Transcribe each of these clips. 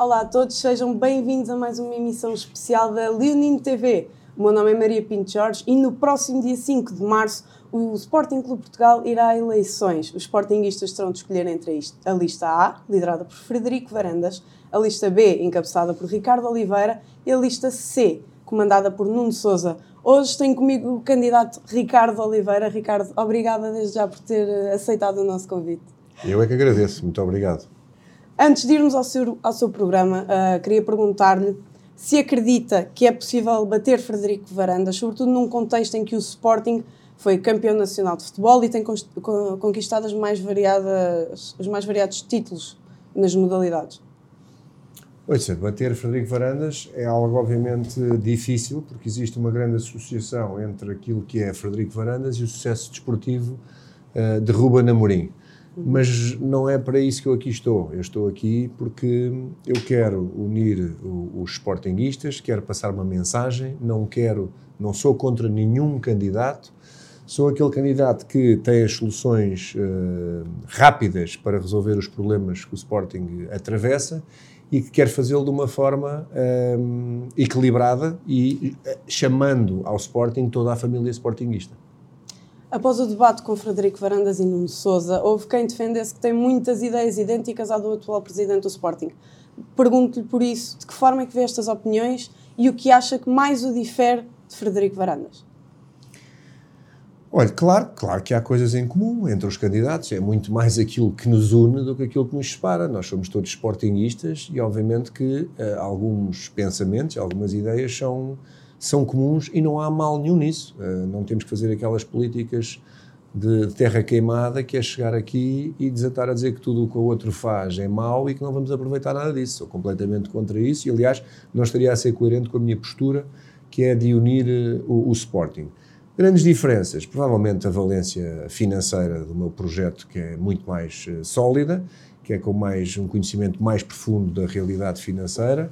Olá a todos, sejam bem-vindos a mais uma emissão especial da Leonino TV. O meu nome é Maria Pinto Jorge e no próximo dia 5 de março o Sporting Clube Portugal irá a eleições. Os sportinguistas terão de escolher entre a lista A, liderada por Frederico Varandas, a lista B, encabeçada por Ricardo Oliveira, e a lista C, comandada por Nuno Souza. Hoje tenho comigo o candidato Ricardo Oliveira. Ricardo, obrigada desde já por ter aceitado o nosso convite. Eu é que agradeço, muito obrigado. Antes de irmos ao seu, ao seu programa, uh, queria perguntar-lhe se acredita que é possível bater Frederico Varandas, sobretudo num contexto em que o Sporting foi campeão nacional de futebol e tem conquistado as mais variadas, os mais variados títulos nas modalidades. Ouça, bater Frederico Varandas é algo obviamente difícil, porque existe uma grande associação entre aquilo que é Frederico Varandas e o sucesso desportivo uh, de Ruben Amorim. Mas não é para isso que eu aqui estou. Eu estou aqui porque eu quero unir os sportinguistas, quero passar uma mensagem, não quero, não sou contra nenhum candidato, sou aquele candidato que tem as soluções uh, rápidas para resolver os problemas que o Sporting atravessa e que quer fazê-lo de uma forma eh, equilibrada e uh, chamando ao Sporting toda a família sportinguista. Após o debate com Frederico Varandas e Nuno Souza, houve quem defendesse que tem muitas ideias idênticas à do atual presidente do Sporting. Pergunto-lhe por isso, de que forma é que vê estas opiniões e o que acha que mais o difere de Frederico Varandas? Olha, claro, claro que há coisas em comum entre os candidatos, é muito mais aquilo que nos une do que aquilo que nos separa. Nós somos todos sportinguistas e, obviamente, que uh, alguns pensamentos, algumas ideias são são comuns e não há mal nenhum nisso. Uh, não temos que fazer aquelas políticas de terra queimada que é chegar aqui e desatar a dizer que tudo o que o outro faz é mau e que não vamos aproveitar nada disso. Sou completamente contra isso e, aliás, não estaria a ser coerente com a minha postura, que é de unir uh, o, o Sporting. Grandes diferenças, provavelmente a valência financeira do meu projeto, que é muito mais uh, sólida, que é com mais um conhecimento mais profundo da realidade financeira,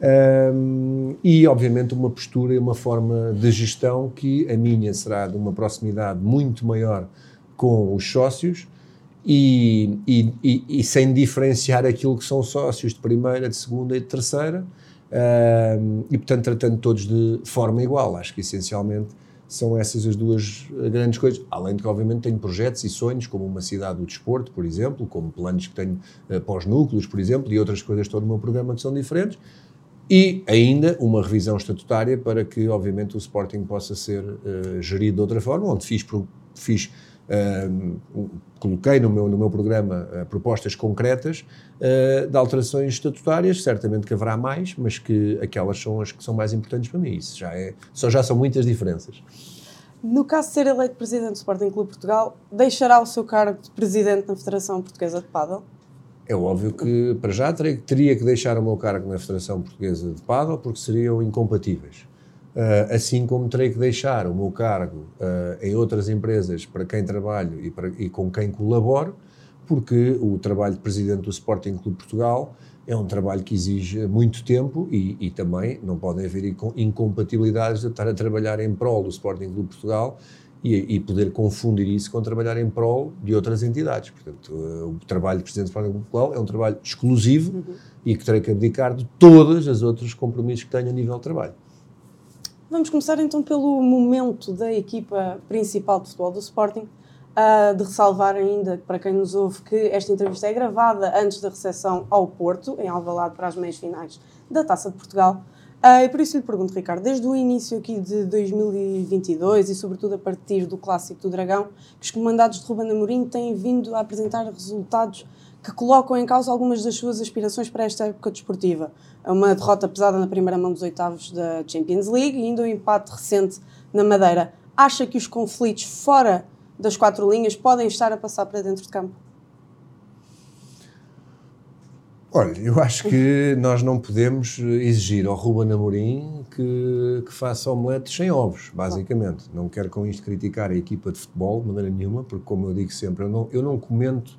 um, e, obviamente, uma postura e uma forma de gestão que a minha será de uma proximidade muito maior com os sócios e, e, e, e sem diferenciar aquilo que são sócios de primeira, de segunda e de terceira, um, e, portanto, tratando todos de forma igual. Acho que, essencialmente, são essas as duas grandes coisas. Além de que, obviamente, tenho projetos e sonhos, como uma cidade do desporto, por exemplo, como planos que tenho uh, pós-núcleos, por exemplo, e outras coisas todo o meu programa que são diferentes e ainda uma revisão estatutária para que, obviamente, o Sporting possa ser uh, gerido de outra forma, onde fiz, fiz uh, coloquei no meu, no meu programa uh, propostas concretas de alterações estatutárias, certamente que haverá mais, mas que aquelas são as que são mais importantes para mim. Isso já, é, só já são muitas diferenças. No caso de ser eleito presidente do Sporting Clube Portugal, deixará o seu cargo de presidente na Federação Portuguesa de Padel? É óbvio que, para já, teria, que deixar o meu cargo na Federação Portuguesa de Paddle porque seriam incompatíveis. Uh, assim como terei que deixar o meu cargo uh, em outras empresas para quem trabalho e, para, e, com quem colaboro, porque o trabalho de presidente do Sporting Clube Portugal é um trabalho que exige muito tempo e, e também não podem haver incompatibilidades de estar a trabalhar em prol do Sporting Clube Portugal e, e, poder confundir isso com trabalhar em prol de outras entidades. Portanto, uh, o trabalho de Presidente do Parlamento Popular é um trabalho exclusivo uhum. e que terei que abdicar de todos os outros compromissos que tenho a nível de trabalho. Vamos começar então pelo momento da equipa principal de futebol do Sporting. Uh, de ressalvar ainda, para quem nos ouve, que esta entrevista é gravada antes da recepção ao Porto, em Alvalade, para as meias finais da Taça de Portugal. Uh, e por isso lhe pergunto, Ricardo, desde o início aqui de 2022 e sobretudo a partir do Clássico do Dragão, que os comandados de Ruben Amorim têm vindo a apresentar resultados que colocam em causa algumas das suas aspirações para esta época desportiva. Uma derrota pesada na primeira mão dos oitavos da Champions League e ainda um empate recente na Madeira. Acha que os conflitos fora das quatro linhas podem estar a passar para dentro de campo? Olha, eu acho que nós não podemos exigir ao Ruben Amorim que, que faça omeletes sem ovos, basicamente. Não quero com isto criticar a equipa de futebol de maneira nenhuma, porque, como eu digo sempre, eu não, eu não comento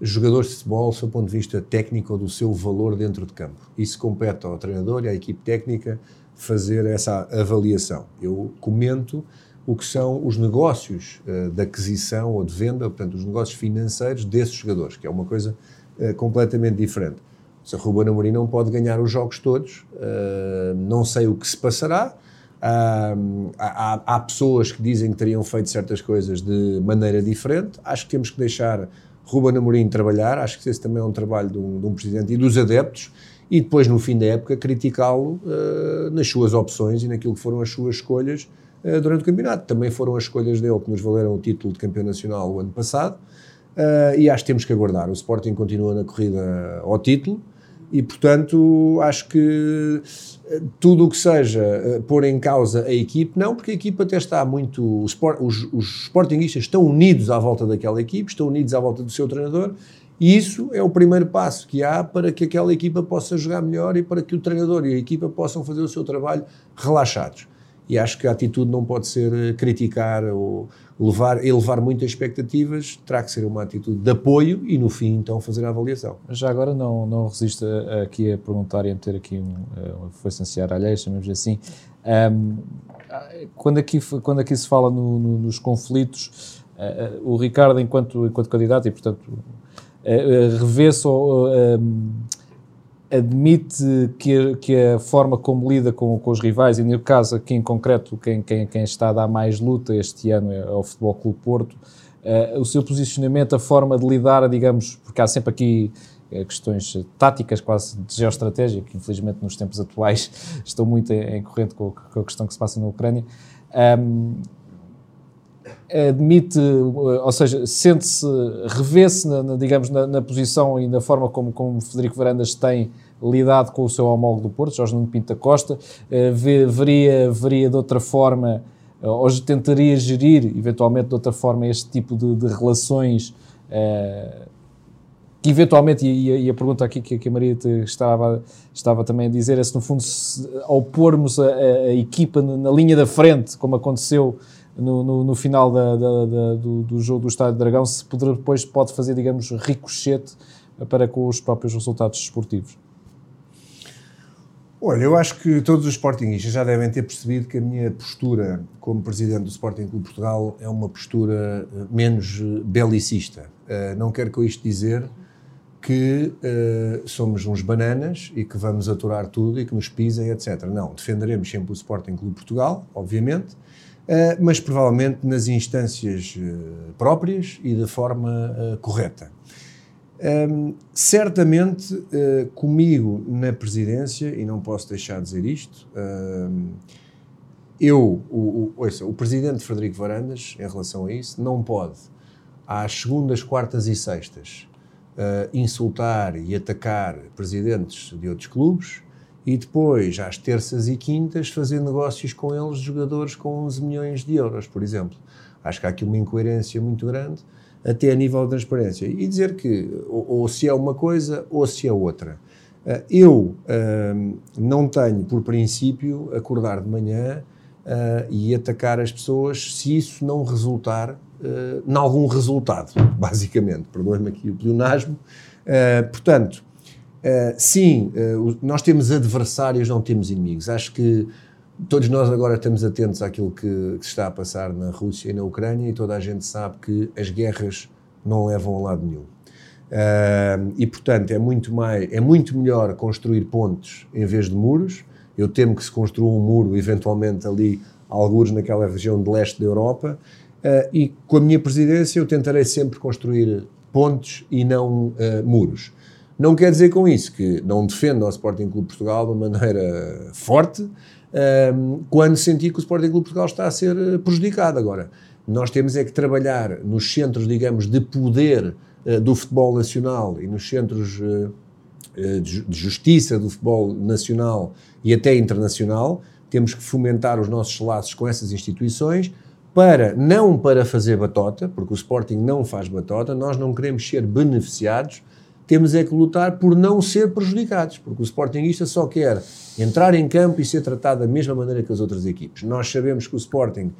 jogadores de futebol do seu ponto de vista técnico ou do seu valor dentro de campo. Isso compete ao treinador e à equipe técnica fazer essa avaliação. Eu comento o que são os negócios uh, de aquisição ou de venda, portanto, os negócios financeiros desses jogadores, que é uma coisa uh, completamente diferente. Se a Ruben Amorim não pode ganhar os jogos todos, uh, não sei o que se passará. Uh, há, há, pessoas que dizem que teriam feito certas coisas de maneira diferente. Acho que temos que deixar Ruben Amorim trabalhar. Acho que esse também é um trabalho de um, de um presidente e dos adeptos. E depois, no fim da época, criticá-lo nas suas opções e naquilo que foram as suas escolhas durante o campeonato. Também foram as escolhas dele que nos valeram o título de campeão nacional o ano passado. Uh, e acho que temos que aguardar. O Sporting continua na corrida ao título e, portanto, acho que eh, tudo o que seja uh, pôr em causa a equipe, não, porque a equipe até está muito. Os, os Sportingistas estão unidos à volta daquela equipe, estão unidos à volta do seu treinador. E isso é o primeiro passo que há para que aquela equipa possa jogar melhor e para que o treinador e a equipa possam fazer o seu trabalho relaxados. E acho que a atitude não pode ser criticar ou levar, elevar muitas expectativas, terá que ser uma atitude de apoio e no fim então fazer a avaliação. Já agora não, não resisto aqui a perguntar e a meter aqui um, eh, foi licenciar alheio, chamemos assim, um, quando, aqui, quando aqui se fala no, no, nos conflitos, uh, uh, o Ricardo enquanto, enquanto candidato e portanto uh, revê-se ou admite que, que a forma como lida com, com os rivais, e no caso aqui em concreto, quem, quem, quem está a dar mais luta este ano é, o Futebol Clube Porto, uh, o seu posicionamento, a forma de lidar, digamos, porque há sempre aqui uh, questões táticas, quase de geoestratégia, que infelizmente nos tempos atuais estão muito em corrente com, com, a questão que se passa na Ucrânia. Um, admite, ou seja, sente-se, revê-se, digamos, na, na, posição e na forma como, como Federico Varandas tem lidado com o seu homólogo do Porto, Jorge Nuno Pinto da Costa, uh, veria, veria de outra forma, uh, ou tentaria gerir, eventualmente, de outra forma, este tipo de, de relações uh, que eventualmente, e, e, a pergunta aqui que, que a Maria estava, estava também a dizer, é se no fundo, se, ao pormos a, a, equipa na linha da frente, como aconteceu no, no, no final da, da, da, do, do, jogo do Estádio Dragão, se poder, depois pode fazer, digamos, ricochete para com os próprios resultados esportivos. Olha, eu acho que todos os Sportingistas já devem ter percebido que a minha postura como presidente do Sporting Clube Portugal é uma postura eh, menos eh, belicista. Uh, não quero com isto dizer que somos uns bananas e que vamos aturar tudo e que nos pisem, etc. Não, defenderemos sempre o Sporting Clube Portugal, obviamente, mas provavelmente nas instâncias próprias e da forma correta. Um, certamente, uh, comigo na presidência, e não posso deixar de dizer isto, um, eu, o, o, ouça, o presidente Frederico Varandas, em relação a isso, não pode, às segundas, quartas e sextas, uh, insultar e atacar presidentes de outros clubes e depois, às terças e quintas, fazer negócios com eles, jogadores com 11 milhões de euros, por exemplo. Acho que há aqui uma incoerência muito grande até a nível de transparência. E dizer que ou, ou se é uma coisa ou se é outra. Uh, eu uh, não tenho, por princípio, acordar de manhã uh, e atacar as pessoas se isso não resultar uh, em algum resultado, basicamente. Perdoe-me aqui o pleonasmo. portanto, sim, nós temos adversários, não temos inimigos. Acho que Todos nós agora estamos atentos àquilo que, que, se está a passar na Rússia e na Ucrânia e toda a gente sabe que as guerras não levam a lado nenhum. Uh, e, portanto, é muito, mais, é muito melhor construir pontes em vez de muros. Eu temo que se construa um muro, eventualmente, ali, alguns naquela região de leste da Europa. Uh, e com a minha presidência eu tentarei sempre construir pontes e não uh, muros. Não quer dizer com isso que não defendo o Sporting Clube Portugal de uma maneira forte, quando sentir que o Sporting Clube Portugal está a ser eh, prejudicado. Agora, nós temos é que trabalhar nos centros, digamos, de poder uh, do futebol nacional e nos centros uh, de justiça do futebol nacional e até internacional. Temos que fomentar os nossos laços com essas instituições para, não para fazer batota, porque o Sporting não faz batota, nós não queremos ser beneficiados, temos é que lutar por não ser prejudicados, porque o Sportingista só quer entrar em campo e ser tratado da mesma maneira que as outras equipes. Nós sabemos que o Sporting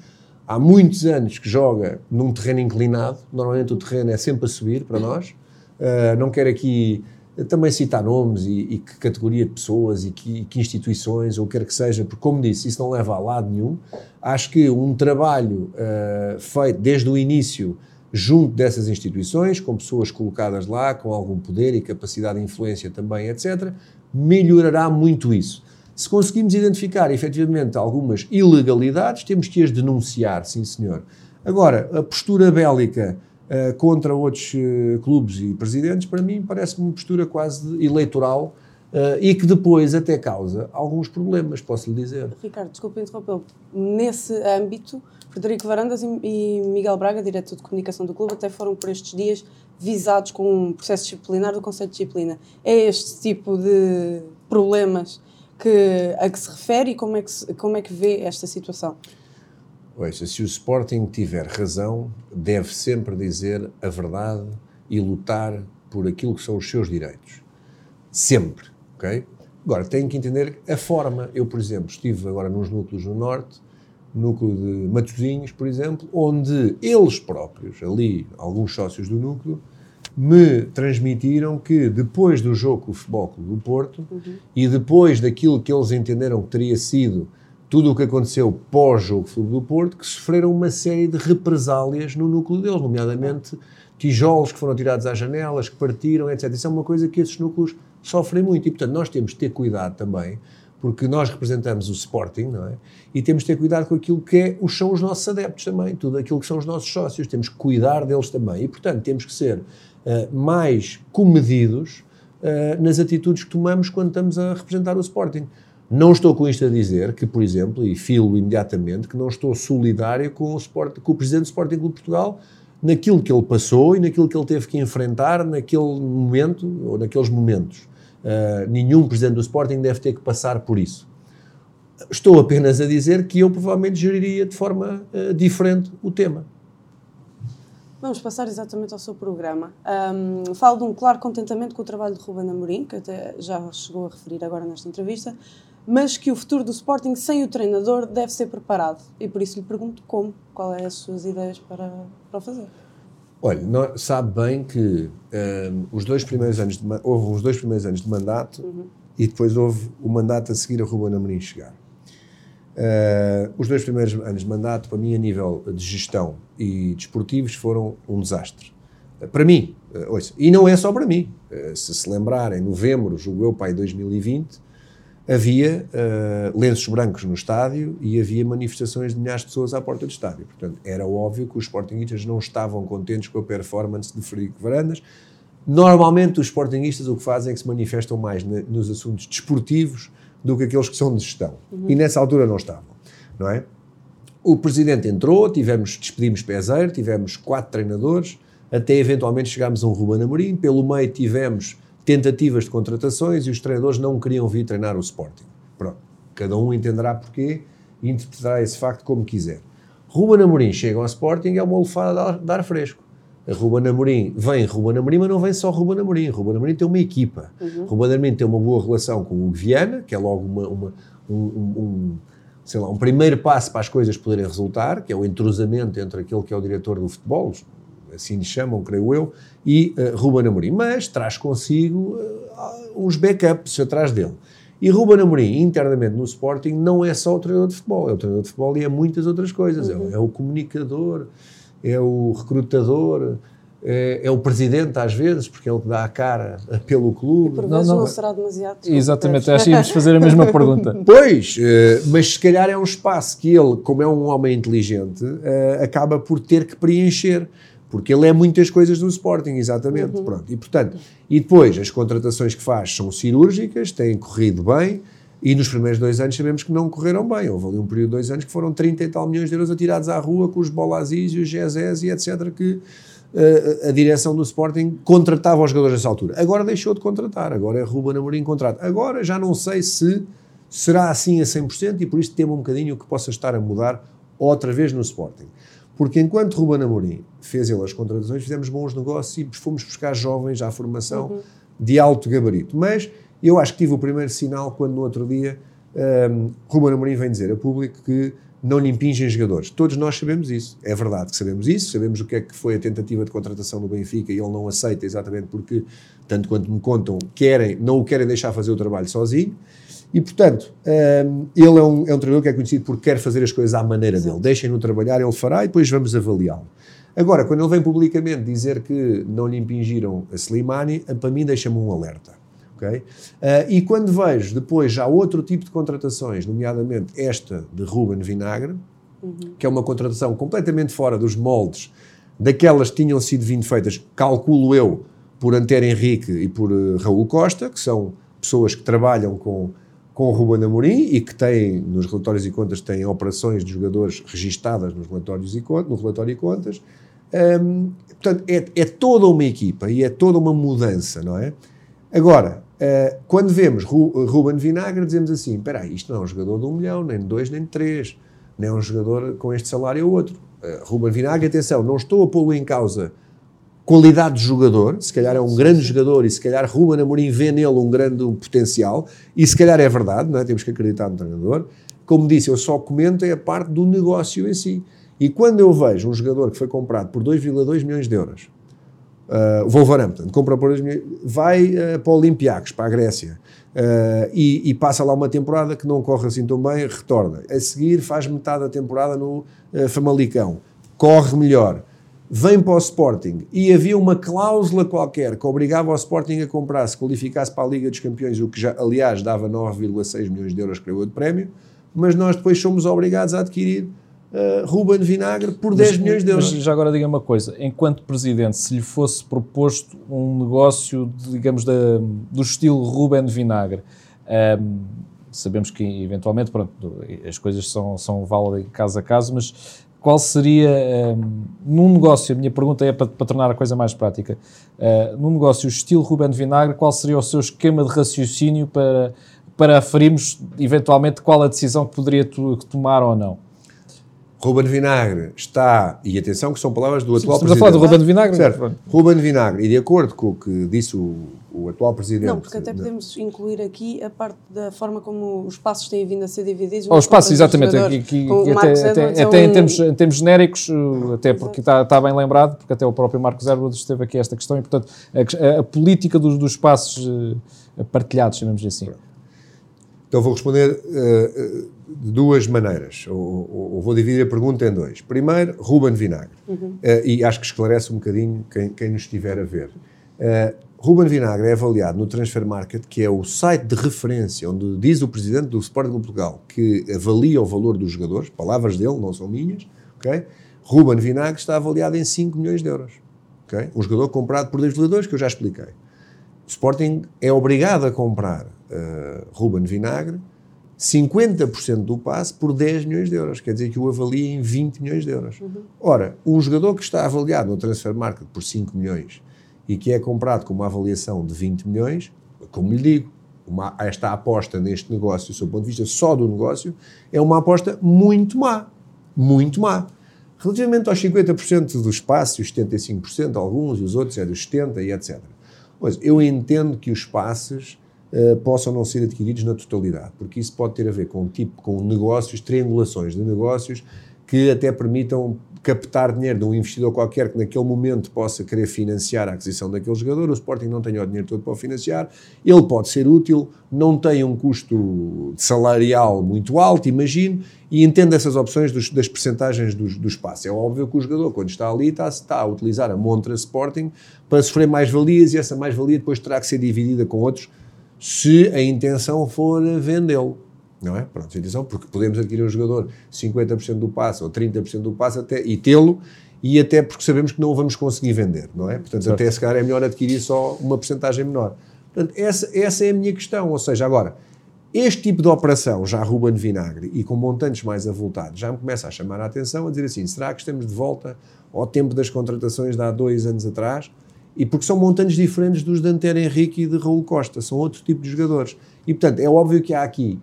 há muitos anos que joga num terreno inclinado, normalmente o terreno é sempre a subir para nós. Uh, não quero aqui também citar nomes e, e que categoria de pessoas e que, que, instituições, ou quer que seja, porque, como disse, isso não leva a lado nenhum. Acho que um trabalho uh, feito desde o início junto dessas instituições, com pessoas colocadas lá, com algum poder e capacidade de influência também, etc., melhorará muito isso. Se conseguimos identificar efetivamente algumas ilegalidades, temos que as denunciar, sim senhor. Agora, a postura bélica uh, contra outros uh, clubes e presidentes, para mim, parece-me uma postura quase eleitoral uh, e que depois até causa alguns problemas, posso lhe dizer. Ricardo, desculpe interrompê-lo. Nesse âmbito, Frederico Varandas e Miguel Braga, diretor de comunicação do clube, até foram por estes dias visados com um processo disciplinar do Conselho de Disciplina. É este tipo de problemas que, a que se refere e como é que, como é que vê esta situação? Ouça, se o Sporting tiver razão, deve sempre dizer a verdade e lutar por aquilo que são os seus direitos. Sempre, ok? Agora, tem que entender a forma. Eu, por exemplo, estive agora nos núcleos no Norte núcleo de Matosinhos, por exemplo, onde eles próprios, ali, alguns sócios do núcleo, me transmitiram que depois do jogo com o Futebol Clube do Porto uhum. e depois daquilo que eles entenderam que teria sido tudo o que aconteceu pós-jogo Clube do Porto, que sofreram uma série de represálias no núcleo deles, nomeadamente tijolos que foram tirados às janelas, que partiram, etc. Isso é uma coisa que esses núcleos sofrem muito e, portanto, nós temos de ter cuidado também porque nós representamos o Sporting, não é? E temos de ter cuidado com aquilo que é, são os nossos adeptos também, tudo aquilo que são os nossos sócios, temos que cuidar deles também. E, portanto, temos que ser uh, mais comedidos uh, nas atitudes que tomamos quando estamos a representar o Sporting. Não estou com isto a dizer que, por exemplo, e filo imediatamente, que não estou solidário com o, Sport, com o Presidente do Sporting Clube de Portugal naquilo que ele passou e naquilo que ele teve que enfrentar naquele momento, ou naqueles momentos. Uh, nenhum presidente do Sporting deve ter que passar por isso. Estou apenas a dizer que eu provavelmente geriria de forma uh, diferente o tema. Vamos passar exatamente ao seu programa. Um, falo de um claro contentamento com o trabalho de Ruben Amorim, que até já chegou a referir agora nesta entrevista, mas que o futuro do Sporting sem o treinador deve ser preparado. E por isso lhe pergunto como, qual é as suas ideias para, para fazer. Olha, nós, sabe bem que um, os dois primeiros anos de, houve os dois primeiros anos de mandato uhum. e depois houve o mandato a seguir a Ruben Amorim chegar. Uh, os dois primeiros anos de mandato, para mim, a nível de gestão e desportivos, foram um desastre. Uh, para mim, uh, ouça, e não é só para mim. Uh, se se lembrarem, em novembro, julgo eu, pai 2020, havia uh, lenços brancos no estádio e havia manifestações de milhares de pessoas à porta do estádio. Portanto, era óbvio que os Sportingistas não estavam contentes com a performance de Frederico Varandas. Normalmente, os Sportingistas o que fazem é que se manifestam mais ne, nos assuntos desportivos do que aqueles que são de gestão. Uhum. E nessa altura não estavam, não é? O presidente entrou, tivemos, despedimos Peseiro, tivemos quatro treinadores, até eventualmente chegámos a um Ruben Amorim, pelo meio tivemos tentativas de contratações e os treinadores não queriam vir treinar o Sporting. Pronto, cada um entenderá porquê e interpretará esse facto como quiser. Ruben Amorim chega ao Sporting é uma alfada de ar fresco. A Ruben Amorim vem Ruben Amorim, mas não vem só Ruben Amorim. Ruben Amorim tem uma equipa. Uhum. Ruben Amorim tem uma boa relação com o Viana, que é logo uma, uma um, um, sei lá, um primeiro passo para as coisas poderem resultar, que é o entrosamento entre aquele que é o diretor do futebol, assim lhe chamam, creio eu, e uh, Ruben Amorim. Mas traz consigo uh, uns backups atrás dele. E Ruben Amorim, internamente no Sporting, não é só o treinador de futebol, é o treinador de futebol e é muitas outras coisas. Uhum. É, é, o comunicador, é o recrutador, é, é, o presidente às vezes, porque é ele que dá a cara pelo clube. E por vezes não, não, não será demasiado. Exatamente, acho que íamos fazer a mesma pergunta. Pois, uh, mas se calhar é um espaço que ele, como é um homem inteligente, uh, acaba por ter que preencher porque ele é muitas coisas do Sporting, exatamente. Uhum. Pronto. E, portanto, e depois as contratações que faz são cirúrgicas, têm corrido bem, e nos primeiros dois anos sabemos que não correram bem. Houve ali um período de dois anos que foram 30 e tal milhões de euros atirados à rua com os Bolazis e os Gezés e etc. que uh, a direção do Sporting contratava os jogadores nessa altura. Agora deixou de contratar, agora é Ruben Amorim contrato. Agora já não sei se será assim a 100% e por isso temo um bocadinho que possa estar a mudar outra vez no Sporting. Porque enquanto Ruben Amorim fez ele as contratações, fizemos bons negócios e fomos buscar jovens à formação uhum. de alto gabarito. Mas eu acho que tive o primeiro sinal quando no outro dia um, Ruben Amorim vem dizer a público que não lhe impingem jogadores. Todos nós sabemos isso. É verdade que sabemos isso, sabemos o que é que foi a tentativa de contratação do Benfica e ele não aceita exatamente porque, tanto quanto me contam, querem, não o querem deixar fazer o trabalho sozinho. E, portanto, um, ele é um, é um treinador que é conhecido por quer fazer as coisas à maneira Exato. dele. Deixem-no trabalhar, ele fará e depois vamos avaliá-lo. Agora, quando ele vem publicamente dizer que não lhe impingiram a Slimani, para mim deixa-me um alerta. Okay? Uh, e quando vejo depois já outro tipo de contratações, nomeadamente esta de Ruben Vinagre, uhum. que é uma contratação completamente fora dos moldes daquelas que tinham sido vindo feitas, calculo eu, por Antero Henrique e por uh, Raul Costa, que são pessoas que trabalham com, com o Ruben Amorim e que têm, nos relatórios e contas, têm operações de jogadores registadas nos relatórios e contas, no relatório e contas. Um, portanto, é, é, toda uma equipa e é toda uma mudança, não é? Agora, uh, quando vemos Ru, Ruben Vinagre, dizemos assim: espera isto não é um jogador de um milhão, nem de dois, nem de três, nem é um jogador com este salário ou outro. Uh, Ruben Vinagre, atenção, não estou a pô-lo em causa qualidade de jogador, se calhar é um grande jogador e se calhar Ruben Amorim vê nele um grande potencial, e se calhar é verdade, não é? temos que acreditar no treinador. Como disse, eu só comento é a parte do negócio em si. E quando eu vejo um jogador que foi comprado por 2,2 milhões de euros, uh, Wolverhampton, compra por 2 milhões, vai uh, para o Olympiacos, para a Grécia, uh, e, e, passa lá uma temporada que não corre assim tão bem, retorna. A seguir faz metade da temporada no uh, Famalicão, corre melhor vem para o Sporting e havia uma cláusula qualquer que obrigava o Sporting a comprar se qualificasse para a Liga dos Campeões, o que já, aliás, dava 9,6 milhões de euros, creio eu, de prémio, mas nós depois somos obrigados a adquirir uh, Ruben Vinagre por 10 milhões de euros. Mas já agora diga uma coisa, enquanto Presidente, se lhe fosse proposto um negócio, digamos, da, do estilo Ruben Vinagre, um, ehm, sabemos que eventualmente pronto, as coisas são, são válidas caso a caso, mas qual seria, um, num negócio, a minha pergunta é para, para tornar a coisa mais prática, uh, num negócio estilo Ruben Vinagre, qual seria o seu esquema de raciocínio para, para aferirmos, eventualmente, qual a decisão que poderia tomar ou não? Ruben Vinagre está, e atenção que são palavras do atual Sim, presidente. Estamos a falar do Ruben Vinagre. Certo. Ruben Vinagre, e de acordo com o que disse o, o atual presidente... Não, porque até podemos incluir aqui a parte da forma como os passos têm vindo a ser divididos. Oh, os passos, exatamente. Aqui, aqui, até, até, até é um... em, termos, em termos genéricos, uh, até porque está, está, bem lembrado, porque até o próprio Marcos Edwards esteve aqui esta questão, e portanto a, a política dos, dos passos uh, partilhados, chamamos assim. Então vou responder uh, de duas maneiras, ou, ou, ou, vou dividir a pergunta em dois. Primeiro, Ruben Vinagre, uhum. uh, e acho que esclarece um bocadinho quem, quem nos estiver a ver. Uh, Ruben Vinagre é avaliado no Transfer Market, que é o site de referência onde diz o presidente do Sporting de Portugal que avalia o valor dos jogadores, palavras dele, não são minhas, ok? Ruben Vinagre está avaliado em 5 milhões de euros, ok? Um jogador comprado por dois jogadores que eu já expliquei. O Sporting é obrigado a comprar uh, Ruben Vinagre 50% do passe por 10 milhões de euros, quer dizer que o avalia em 20 milhões de euros. Uhum. Ora, um jogador que está avaliado no Transfer Market por 5 milhões e que é comprado com uma avaliação de 20 milhões, como lhe digo, uma, esta aposta neste negócio, do seu ponto de vista só do negócio, é uma aposta muito má. Muito má. Relativamente aos 50% do espaço, os 75%, alguns e os outros é dos 70% e etc. Pois, eu entendo que os passes uh, possam não ser adquiridos na totalidade, porque isso pode ter a ver com tipo, com negócios, triangulações de negócios que até permitam captar dinheiro de um investidor qualquer que naquele momento possa querer financiar a aquisição daquele jogador, o Sporting não tem o dinheiro todo para o financiar, ele pode ser útil, não tem um custo salarial muito alto, imagino, e entende essas opções dos, das percentagens dos, do espaço. É óbvio que o jogador, quando está ali, está, está a utilizar a montra Sporting para sofrer mais-valias e essa mais-valia depois terá que ser dividida com outros se a intenção for vendê-lo não é? Pronto, atenção, porque podemos adquirir um jogador 50% do passe ou 30% do passe até, e tê-lo, e até porque sabemos que não o vamos conseguir vender, não é? Portanto, certo. até se calhar é melhor adquirir só uma porcentagem menor. Portanto, essa, essa é a minha questão, ou seja, agora, este tipo de operação, já Ruben Vinagre, e com montantes mais avultados, já me começa a chamar a atenção, a dizer assim, será que estamos de volta ao tempo das contratações de há dois anos atrás? E porque são montantes diferentes dos de Antero Henrique e de Raul Costa, são outro tipo de jogadores. E, portanto, é óbvio que há aqui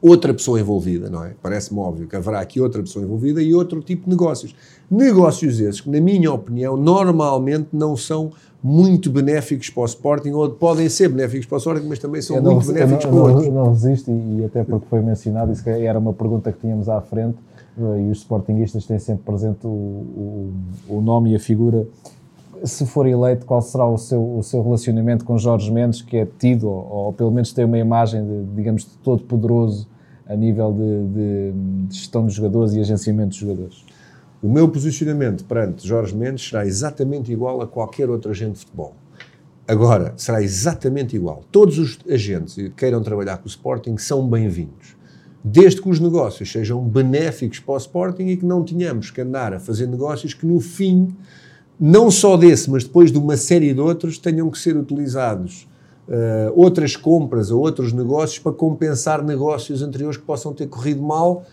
outra pessoa envolvida, não é? Parece-me óbvio que haverá aqui outra pessoa envolvida e outro tipo de negócios. Negócios esses que, na minha opinião, normalmente não são muito benéficos para o Sporting, ou podem ser benéficos para o Sporting, mas também são muito benéficos não, para outros. Não resisto, e até porque foi mencionado, isso era uma pergunta que tínhamos à frente, eh, e os Sportingistas têm sempre presente o, o, o nome e a figura se for eleito, qual será o seu, o seu relacionamento com Jorge Mendes, que é tido, ou, ou pelo menos tem uma imagem, de, digamos, de todo poderoso a nível de, de, de, gestão dos jogadores e agenciamento dos jogadores? O meu posicionamento perante Jorge Mendes será exatamente igual a qualquer outro agente de futebol. Agora, será exatamente igual. Todos os agentes que queiram trabalhar com o Sporting são bem-vindos. Desde que os negócios sejam benéficos para o Sporting e que não tenhamos que andar a fazer negócios que, no fim, não só desse, mas depois de uma série de outros, tenham que ser utilizados uh, outras compras ou outros negócios para compensar negócios anteriores que possam ter corrido mal,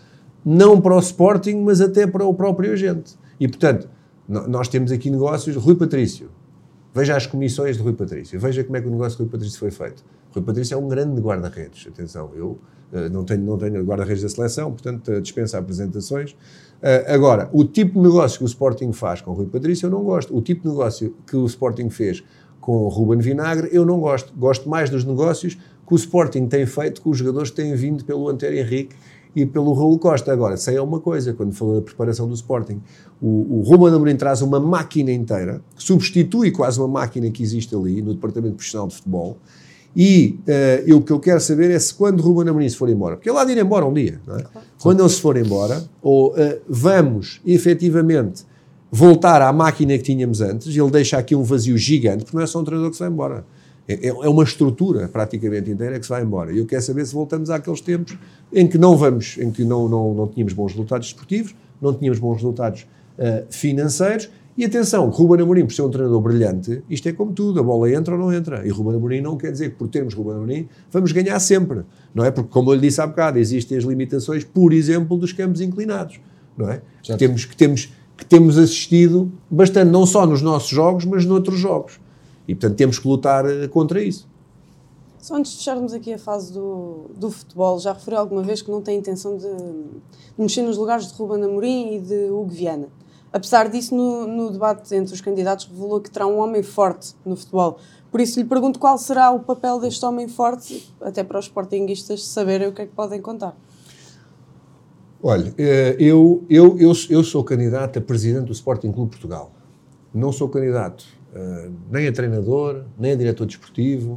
não para o Sporting, mas até para o próprio agente. E, portanto, nós temos aqui negócios. Rui Patrício, veja as comissões de Rui Patrício, veja como é que o negócio de Rui Patrício foi feito. Rui Patrício é um grande guarda-redes, atenção, eu uh, não tenho, não tenho guarda-redes da seleção, portanto uh, dispensa apresentações. Uh, agora, o tipo de negócio que o Sporting faz com o Rui Patrício eu não gosto. O tipo de negócio que o Sporting fez com o Ruben Vinagre, eu não gosto. Gosto mais dos negócios que o Sporting tem feito com os jogadores que têm vindo pelo Antero Henrique e pelo Raul Costa. Agora, sei é uma coisa, quando falou da preparação do Sporting, o, o Ruben Amorim traz uma máquina inteira, substitui quase uma máquina que existe ali no Departamento Profissional de Futebol, e uh, eu, o que eu quero saber é se quando o Ruben Amorim se for embora, porque ele há de ir embora um dia, é? quando ele se for embora, ou uh, vamos efetivamente voltar à máquina que tínhamos antes, ele deixa aqui um vazio gigante, porque não é só um treinador que se vai embora. É, é, é uma estrutura praticamente inteira que se vai embora. E eu quero saber se voltamos àqueles tempos em que não vamos, em que não, não, não tínhamos bons resultados esportivos, não tínhamos bons resultados uh, financeiros. E atenção, Ruben Amorim, por ser um treinador brilhante, isto é como tudo, a bola entra ou não entra. E Ruben Amorim não quer dizer que por termos Ruben Amorim vamos ganhar sempre, não é? Porque, como eu lhe disse há bocado, existem as limitações, por exemplo, dos campos inclinados, não é? Que temos, que temos que temos assistido bastante, não só nos nossos jogos, mas noutros jogos. E, portanto, temos que lutar eh, contra isso. Só antes de fecharmos aqui a fase do, do futebol, já referi alguma vez que não tem intenção de, de mexer nos lugares de Ruben Amorim e de Hugo Viana. Apesar disso, no, no, debate entre os candidatos, revelou que terá um homem forte no futebol. Por isso lhe pergunto qual será o papel deste homem forte, até para os sportinguistas saberem o que é que podem contar. Olha, eh, eu, eu, eu, eu sou candidato a presidente do Sporting Clube Portugal. Não sou candidato uh, nem a treinador, nem a diretor desportivo,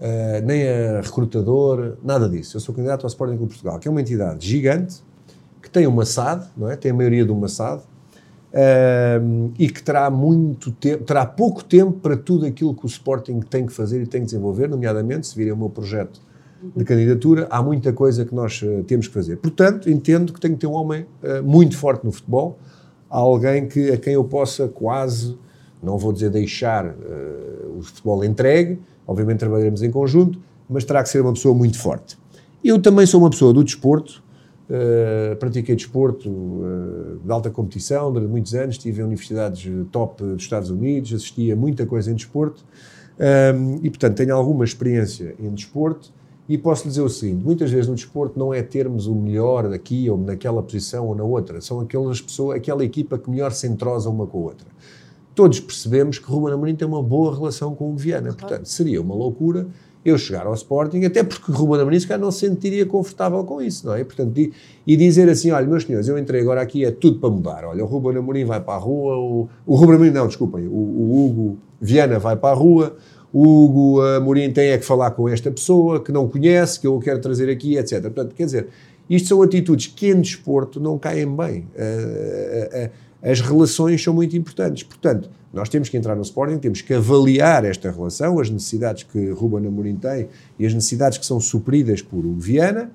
uh, nem a recrutador, nada disso. Eu sou candidato ao Sporting Clube Portugal, que é uma entidade gigante, que tem uma SAD, não é? tem a maioria de uma SAD, uh, e que terá muito tempo, terá pouco tempo para tudo aquilo que o Sporting tem que fazer e tem que desenvolver, nomeadamente, se virem o meu projeto de candidatura, há muita coisa que nós uh, temos que fazer. Portanto, entendo que tenho que ter um homem uh, muito forte no futebol, alguém que, a quem eu possa quase, não vou dizer deixar uh, o futebol entregue, obviamente trabalharemos em conjunto, mas terá que ser uma pessoa muito forte. Eu também sou uma pessoa do desporto, pratiquei desporto de alta competição durante muitos anos, estive em universidades top dos Estados Unidos, assisti a muita coisa em desporto, e portanto tenho alguma experiência em desporto, e posso dizer o seguinte: muitas vezes no desporto não é termos o melhor daqui ou naquela posição ou na outra, são aquelas pessoas, aquela equipa que melhor se entrosa uma com a outra. Todos percebemos que Ruben Amorim tem uma boa relação com o Viana, portanto seria uma loucura eu chegar ao Sporting, até porque Ruben Amorim se não se sentiria confortável com isso, não é? Portanto, e, e, dizer assim, olha, meus senhores, eu entrei agora aqui, é tudo para mudar. Olha, o Ruben Amorim vai para a rua, o, o Ruben Amorim, não, desculpem, o, o Hugo Viana vai para a rua, o Hugo Amorim tem é que falar com esta pessoa que não conhece, que eu quero trazer aqui, etc. Portanto, quer dizer, isto são atitudes que em desporto não caem bem. As relações são muito importantes. Portanto, nós temos que entrar no Sporting, temos que avaliar esta relação, as necessidades que Ruben Amorim tem e as necessidades que são supridas por Viana,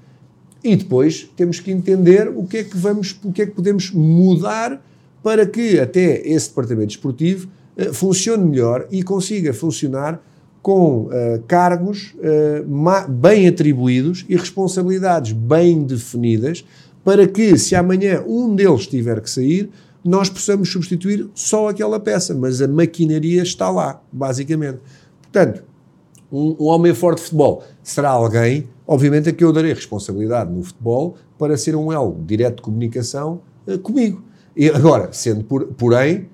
e depois temos que entender o que é que vamos, o que é que podemos mudar para que até esse departamento esportivo eh, funcione melhor e consiga funcionar com uh, cargos uh, bem atribuídos e responsabilidades bem definidas, para que, se amanhã um deles tiver que sair, nós possamos substituir só aquela peça, mas a maquinaria está lá, basicamente. Portanto, um, um homem forte de futebol será alguém, obviamente, a que eu darei responsabilidade no futebol para ser um elo direto de comunicação uh, comigo. E agora, sendo por, porém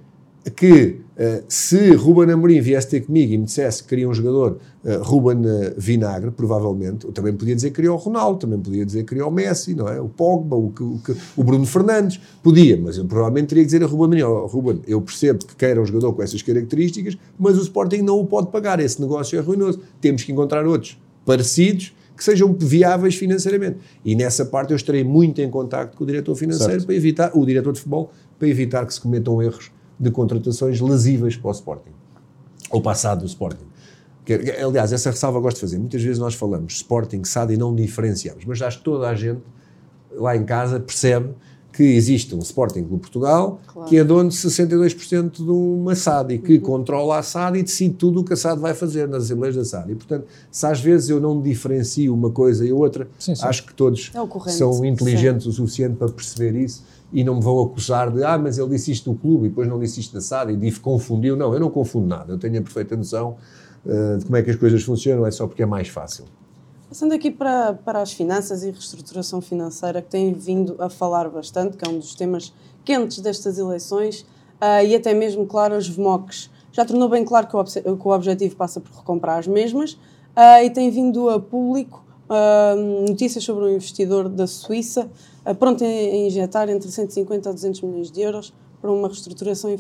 que uh, se Ruben Amorim viesse ter comigo e me dissesse que queria um jogador uh, Ruben uh, Vinagre, provavelmente, eu também podia dizer que queria o Ronaldo, também podia dizer que queria o Messi, não é? o Pogba, o, o, o Bruno Fernandes, podia, mas eu provavelmente teria que dizer a Ruben Amorim, oh, Ruben, eu percebo que queira um jogador com essas características, mas o Sporting não o pode pagar, esse negócio é ruinoso, temos que encontrar outros parecidos que sejam viáveis financeiramente. E nessa parte eu estarei muito em contacto com o diretor financeiro certo. para evitar, o diretor de futebol, para evitar que se cometam erros de contratações lesivas para o Sporting, ou passado do Sporting. Aliás, essa ressalva gosto de fazer. Muitas vezes nós falamos Sporting, SAD e não diferenciamos, mas acho que toda a gente lá em casa percebe que existe um Sporting Clube Portugal claro. que é dono de 62% de uma SAD e que uhum. controla a SAD e decide tudo o que a SAD vai fazer nas Assembleias da SAD. E, portanto, se às vezes eu não diferencio uma coisa e outra, sim, sim. acho que todos é são inteligentes sim. o suficiente para perceber isso e não me vão acusar de ah, mas ele disse isto no clube e depois não disse isto na SAD e disse, confundiu. Não, eu não confundo nada. Eu tenho a perfeita noção uh, de como é que as coisas funcionam, é só porque é mais fácil. Passando aqui para, para as finanças e reestruturação financeira, que tem vindo a falar bastante, que é um dos temas quentes destas eleições, uh, e até mesmo, claro, as VMOCs. Já tornou bem claro que o, que o objetivo passa por recomprar as mesmas, uh, e tem vindo a público uh, notícias sobre um investidor da Suíça pronto a injetar entre 150 a 200 milhões de euros para uma reestruturação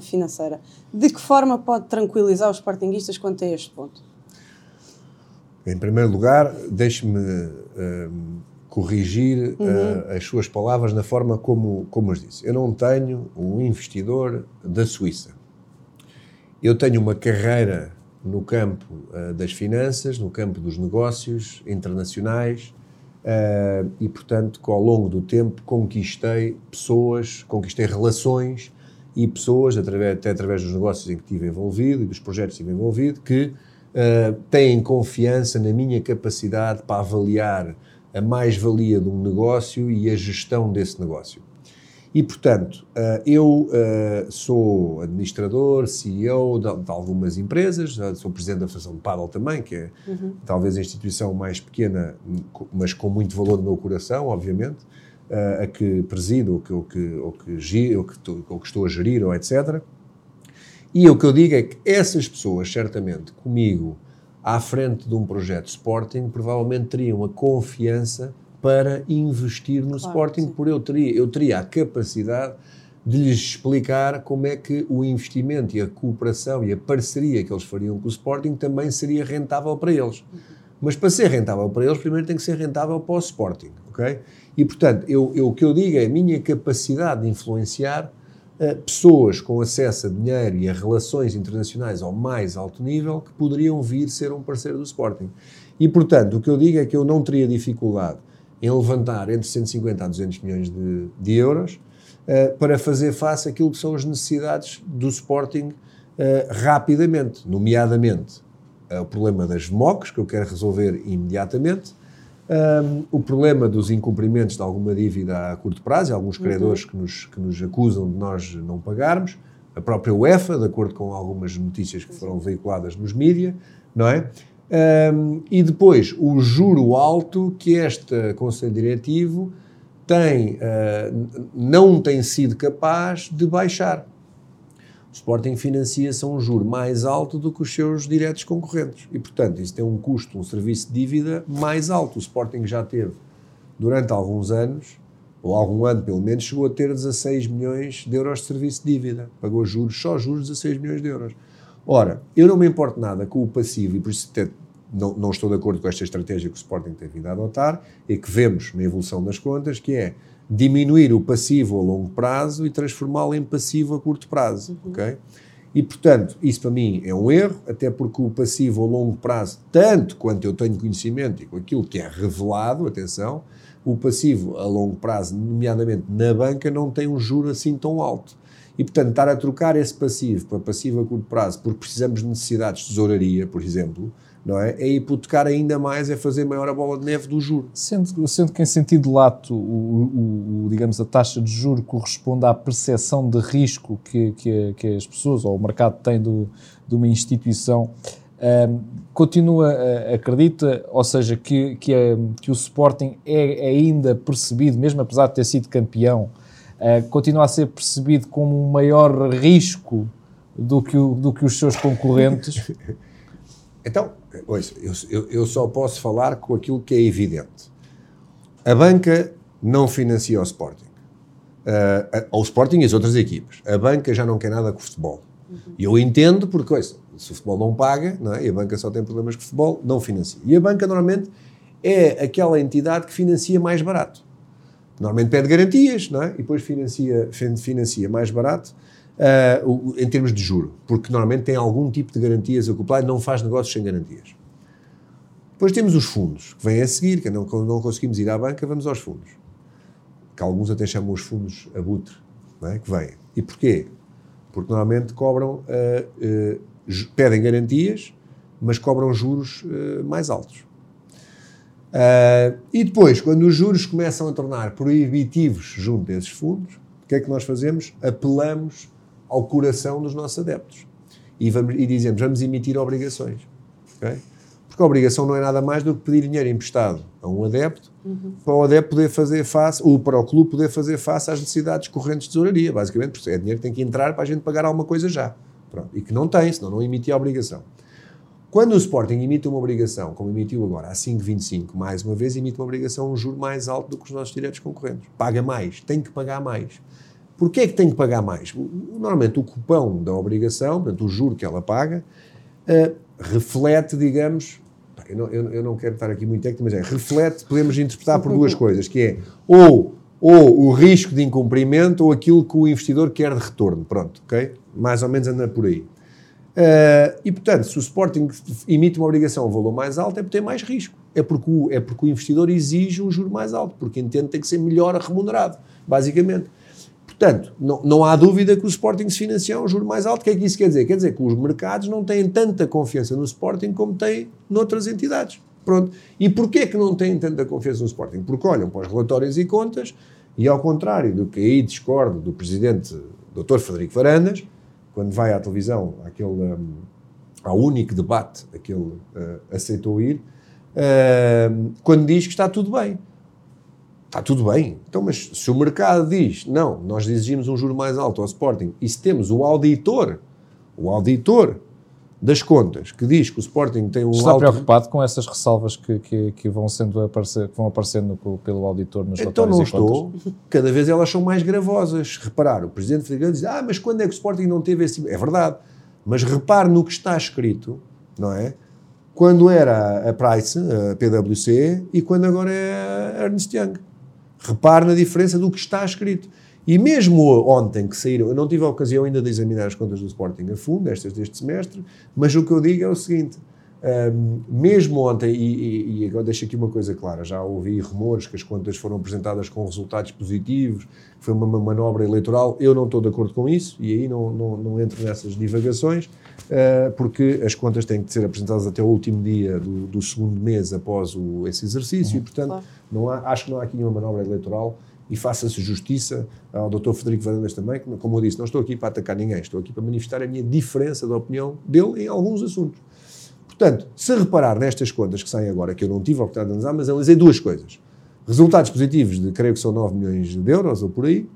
financeira. De que forma pode tranquilizar os partinguistas quanto a este ponto? Em primeiro lugar, deixe-me uh, corrigir uh, uhum. as suas palavras na forma como, como as disse. Eu não tenho um investidor da Suíça. Eu tenho uma carreira no campo uh, das finanças, no campo dos negócios internacionais e, portanto, ao longo do tempo conquistei pessoas, conquistei relações e pessoas, através, até através dos negócios em que estive envolvido e dos projetos que estive envolvido, que uh, têm confiança na minha capacidade para avaliar a mais-valia de um negócio e a gestão desse negócio. E, portanto, uh, eu uh, sou administrador, CEO de, algumas empresas, sou presidente da Associação de Paddle também, que é uhum. talvez a instituição mais pequena, mas com muito valor no meu coração, obviamente, uh, a que presido, ou que, ou que, ou que, ou que, ou que estou a gerir, ou etc. E o que eu digo é que essas pessoas, certamente, comigo, à frente de um projeto Sporting, provavelmente teriam a confiança para investir no claro, Sporting, sim. porque eu teria, eu teria a capacidade de lhes explicar como é que o investimento e a cooperação e a parceria que eles fariam com o Sporting também seria rentável para eles. Uhum. Mas para ser rentável para eles, primeiro tem que ser rentável para o Sporting, ok? E, portanto, eu, eu, o que eu digo é a minha capacidade de influenciar pessoas com acesso a dinheiro e a relações internacionais ao mais alto nível que poderiam vir ser um parceiro do Sporting. E, portanto, o que eu digo é que eu não teria dificuldade em levantar entre 150 a 200 milhões de, de euros uh, para fazer face àquilo que são as necessidades do Sporting uh, rapidamente, nomeadamente uh, o problema das MOCs, que eu quero resolver imediatamente, um, o problema dos incumprimentos de alguma dívida a curto prazo, alguns uhum. credores uhum. que, nos, que nos acusam de nós não pagarmos, a própria UEFA, de acordo com algumas notícias que foram veiculadas nos mídias, não é? Um, e depois o juro alto que este Conselho Diretivo tem, uh, não tem sido capaz de baixar. O Sporting financia-se a um juro mais alto do que os seus diretos concorrentes. E, portanto, isso tem um custo, um serviço de dívida mais alto. O Sporting já teve, durante alguns anos, ou algum ano pelo menos, chegou a ter 16 milhões de euros de serviço de dívida. Pagou juros, só juros, 16 milhões de euros. Ora, eu não me importo nada com o passivo, e por isso não, não estou de acordo com esta estratégia que o Sporting tem vindo a adotar, e que vemos na evolução das contas, que é diminuir o passivo a longo prazo e transformá-lo em passivo a curto prazo, uhum. ok? E, portanto, isso para mim é um erro, até porque o passivo a longo prazo, tanto quanto eu tenho conhecimento e com aquilo que é revelado, atenção, o passivo a longo prazo, nomeadamente na banca, não tem um juro assim tão alto. E, portanto, estar a trocar esse passivo para passivo a curto prazo, porque precisamos de necessidades de tesouraria, por exemplo, não é? É hipotecar ainda mais, é fazer maior a bola de neve do juro. Sendo, sendo que, em sentido lato, o, o, digamos, a taxa de juro corresponde à percepção de risco que, que, que as pessoas ou o mercado tem do, de uma instituição, um, continua, acredita, ou seja, que, que, a, que o Sporting é ainda percebido, mesmo apesar de ter sido campeão, uh, continua a ser percebido como um maior risco do que, o, do que os seus concorrentes? Então, ouça, eu, eu só posso falar com aquilo que é evidente. A banca não financia o Sporting. Uh, o Sporting e as outras equipas. A banca já não quer nada com o futebol. Uhum. E eu entendo porque, ouça, se o futebol não paga, não é? e a banca só tem problemas com o futebol, não financia. E a banca, normalmente, é aquela entidade que financia mais barato. Normalmente pede garantias, não é? E depois financia, financia mais barato uh, em termos de juro, porque normalmente tem algum tipo de garantias acoplado e não faz negócios sem garantias. Depois temos os fundos, que vêm a seguir, que não, não conseguimos ir à banca, vamos aos fundos. Que alguns até chamam os fundos abutre, é? que vêm. E porquê? Porque normalmente cobram, uh, uh, pedem garantias, mas cobram juros mais altos. e depois, quando os juros começam a tornar proibitivos junto desses fundos, o que é que nós fazemos? Apelamos ao coração dos nossos adeptos. E, vamos, e dizemos, vamos emitir obrigações. Okay? Porque a obrigação não é nada mais do que pedir dinheiro emprestado a um adepto uhum. para o adepto poder fazer face, ou para o clube poder fazer face às necessidades correntes de tesouraria, basicamente, porque é dinheiro que tem que entrar para a gente pagar alguma coisa já. Pronto. E que não tem, senão não emitia a obrigação. Quando o Sporting emite uma obrigação, como emitiu agora, a 5,25, mais uma vez emite uma obrigação um juro mais alto do que os nossos diretos concorrentes. Paga mais, tem que pagar mais. Porquê é que tem que pagar mais? Normalmente o cupão da obrigação, portanto o juro que ela paga, uh, reflete, digamos, eu não, eu, eu não, quero estar aqui muito técnico, mas é, reflete, podemos interpretar por duas coisas, que é ou, ou o risco de incumprimento ou aquilo que o investidor quer de retorno, pronto, ok? Mais ou menos anda por aí. Uh, e, portanto, se o Sporting emite uma obrigação a um valor mais alto, é porque tem mais risco. É porque, o, é porque o investidor exige um juro mais alto, porque entende que tem que ser melhor remunerado, basicamente. Portanto, não, não há dúvida que o Sporting se financia a um juro mais alto. O que é que isso quer dizer? Quer dizer que os mercados não têm tanta confiança no Sporting como têm noutras entidades. Pronto. E porquê que não têm tanta confiança no Sporting? Porque olham para os relatórios e contas e, ao contrário do que aí discordo do presidente Dr. Frederico Varandas, quando vai à televisão, aquele, um, ao único debate a que ele uh, aceitou ir, uh, quando diz que está tudo bem. Está tudo bem. Então, mas se o mercado diz, não, nós exigimos um juro mais alto ao Sporting, e se temos o auditor, o auditor das contas, que diz que o Sporting tem um Está alto... preocupado com essas ressalvas que, que, que, vão, sendo aparecer, que vão aparecendo pelo auditor nos Então não estou. Cada vez elas são mais gravosas. Reparar, o Presidente Figueiredo diz, ah, mas quando é que o Sporting não teve esse... É verdade. Mas repare no que está escrito, não é? Quando era a Price, a PwC, e quando agora é a Ernst Young. Repare na diferença do que está escrito. E mesmo ontem que saíram, eu não tive a ocasião ainda de examinar as contas do Sporting a fundo, estas deste semestre, mas o que eu digo é o seguinte: um, mesmo ontem, e, e, e, agora deixo aqui uma coisa clara, já ouvi rumores que as contas foram apresentadas com resultados positivos, foi uma, manobra eleitoral, eu não estou de acordo com isso, e aí não, não, não entro nessas divagações, porque as contas têm que ser apresentadas até o último dia do, do segundo mês após o, esse exercício, uhum. e portanto claro. não há, acho que não há aqui nenhuma manobra eleitoral, e faça-se justiça ao Dr. Frederico Varandas também, que, como eu disse, não estou aqui para atacar ninguém, estou aqui para manifestar a minha diferença de opinião dele em alguns assuntos. Portanto, se reparar nestas contas que saem agora, que eu não tive a oportunidade de analisar, mas analisei duas coisas. Resultados positivos de, creio que são 9 milhões de euros ou por aí,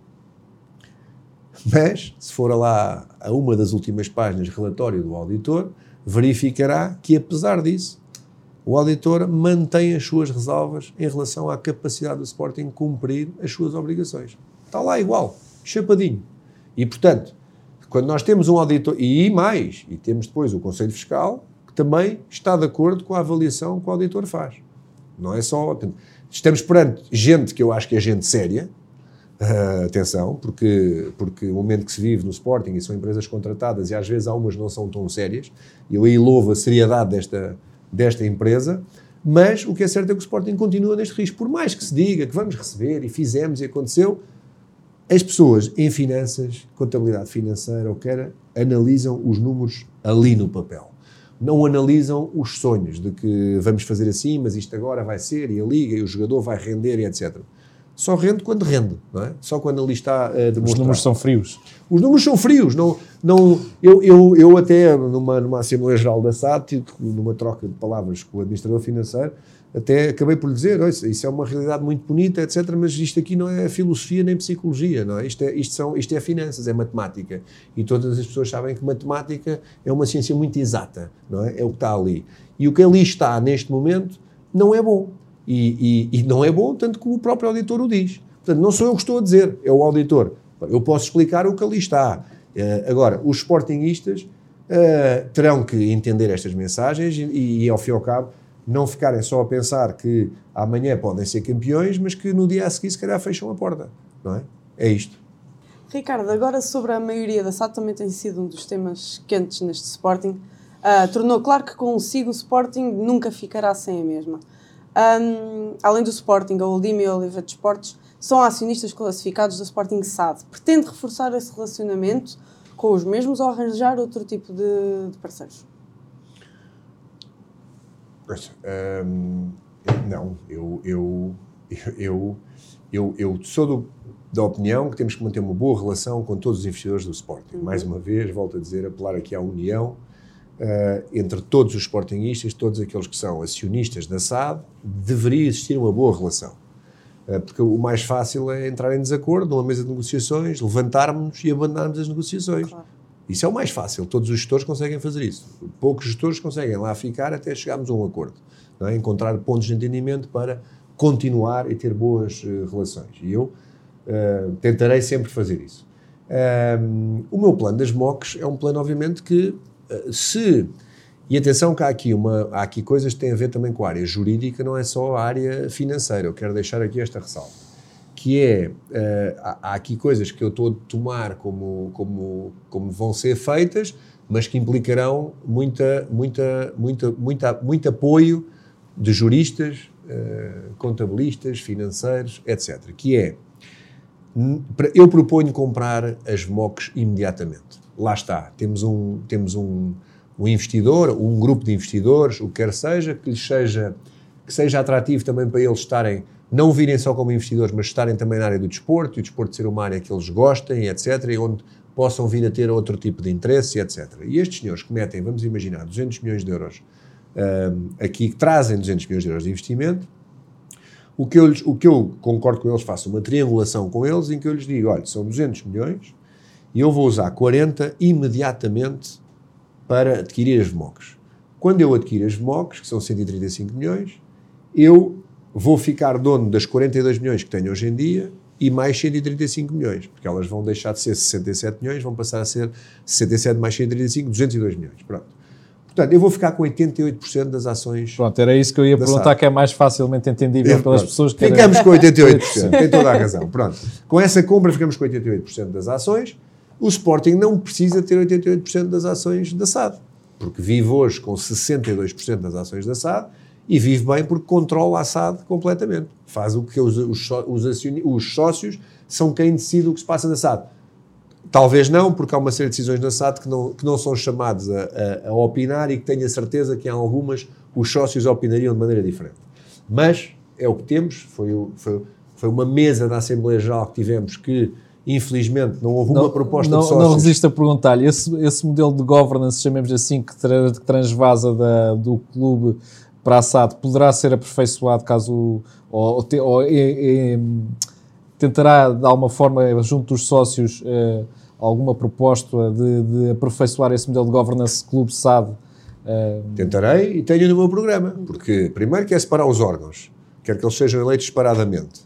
mas, se for lá a uma das últimas páginas relatório do auditor, verificará que, apesar disso, o auditor mantém as suas ressalvas em relação à capacidade do Sporting cumprir as suas obrigações. Está lá igual, chapadinho. E, portanto, quando nós temos um auditor, e mais, e temos depois o Conselho Fiscal, também está de acordo com a avaliação que o auditor faz. Não é só. Estamos perante gente que eu acho que é gente séria, uh, atenção, porque, porque o momento que se vive no Sporting e são empresas contratadas e às vezes algumas não são tão sérias, eu aí louvo a seriedade desta, desta empresa, mas o que é certo é que o Sporting continua neste risco. Por mais que se diga que vamos receber e fizemos e aconteceu, as pessoas em finanças, contabilidade financeira ou quer, analisam os números ali no papel não analisam os sonhos de que vamos fazer assim, mas isto agora vai ser, e a liga, e o jogador vai render, e etc. Só rende quando rende, não é? Só quando ali está a demonstrar. Os números são frios. Os números são frios. Não, não, eu, eu, eu até, numa, numa Assembleia Geral da SAT, numa troca de palavras com o administrador financeiro, até acabei por lhe dizer, isso é uma realidade muito bonita, etc., mas isto aqui não é filosofia nem psicologia, não é? Isto, é, isto, são, isto é finanças, é matemática. E todas as pessoas sabem que matemática é uma ciência muito exata, não é? É o que está ali. E o que ali está neste momento não é bom. E, e, e não é bom, tanto como o próprio auditor o diz. Portanto, não sou eu que estou a dizer, é o auditor. Eu posso explicar o que ali está. Uh, agora, os sportinguistas uh, terão que entender estas mensagens e, e, ao fim e ao cabo, não ficarem só a pensar que amanhã podem ser campeões, mas que no dia a seguir se calhar fecham a porta, não é? É isto. Ricardo, agora sobre a maioria da SAD também tem sido um dos temas quentes neste Sporting. Uh, tornou claro que consigo o Sporting nunca ficará sem a mesma. Um, além do Sporting, a Oldime e a Oliva de Esportes são acionistas classificados do Sporting SAD. Pretende reforçar esse relacionamento com os mesmos ou arranjar outro tipo de, de parceiros? Um, não, eu, eu, eu, eu, eu sou do, da opinião que temos que manter uma boa relação com todos os investidores do Sporting. Uhum. Mais uma vez, volto a dizer, apelar aqui à união uh, entre todos os Sportingistas, todos aqueles que são acionistas da SAD, deveria existir uma boa relação. Uh, porque o mais fácil é entrar em desacordo numa mesa de negociações, levantarmos e abandonarmos as negociações. Claro. Isso é o mais fácil, todos os gestores conseguem fazer isso. Poucos gestores conseguem lá ficar até chegarmos a um acordo. É? Encontrar pontos de entendimento para continuar e ter boas uh, relações. E eu uh, tentarei sempre fazer isso. Um, o meu plano das MOCs é um plano, obviamente, que se. E atenção que há aqui, uma, há aqui coisas que têm a ver também com a área jurídica, não é só a área financeira. Eu quero deixar aqui esta ressalva que é, uh, há, há, aqui coisas que eu estou a tomar como, como, como vão ser feitas, mas que implicarão muita, muita, muita, muita, muito apoio de juristas, uh, contabilistas, financeiros, etc. Que é, eu proponho comprar as MOCs imediatamente. Lá está, temos um, temos um, um investidor, um grupo de investidores, o que quer seja, que lhes seja, que seja atrativo também para eles estarem não virem só como investidores, mas estarem também na área do desporto, e o desporto ser uma área que eles gostem, etc., e onde possam vir a ter outro tipo de interesse, etc. E estes senhores que metem, vamos imaginar, 200 milhões de euros um, aqui, que trazem 200 milhões de euros de investimento, o que, eu o que eu concordo com eles, faço uma triangulação com eles, em que eu lhes digo, olha, são 200 milhões, e eu vou usar 40 imediatamente para adquirir as VMOCs. Quando eu adquiro as VMOCs, que são 135 milhões, eu vou ficar dono das 42 milhões que tenho hoje em dia e mais 135 milhões, porque elas vão deixar de ser 67 milhões, vão passar a ser 67 mais 135, 202 milhões. Pronto. Portanto, eu vou ficar com 88% das ações. Pronto, era isso que eu ia perguntar, SAD. que é mais facilmente entendível pelas pronto. pessoas que Ficamos com 88%, tem toda a razão. Pronto. Com essa compra, ficamos com 88% das ações. O Sporting não precisa ter 88% das ações da SAD, porque vive hoje com 62% das ações da SAD e vive bem porque controla a SAD completamente. Faz o que os, os, os, os sócios são quem decide o que se passa na SAD. Talvez não, porque há uma série de decisões na SAD que não, que não são chamados a, a, a, opinar e que tenho a certeza que em algumas os sócios opinariam de maneira diferente. Mas é o que temos, foi, foi, foi uma mesa da Assembleia Geral que tivemos que, infelizmente, não houve não, uma proposta não, de sócios. Não resisto a perguntar-lhe, esse, esse modelo de governance, chamemos assim, que, tra, que transvasa da, do clube para a SAD poderá ser aperfeiçoado caso ou, ou, ou é, é, tentará de alguma forma junto dos sócios é, alguma proposta de, de, aperfeiçoar esse modelo de governance clube SAD? Eh, Tentarei e tenho no meu programa, porque primeiro quer separar os órgãos, quer que eles sejam eleitos separadamente,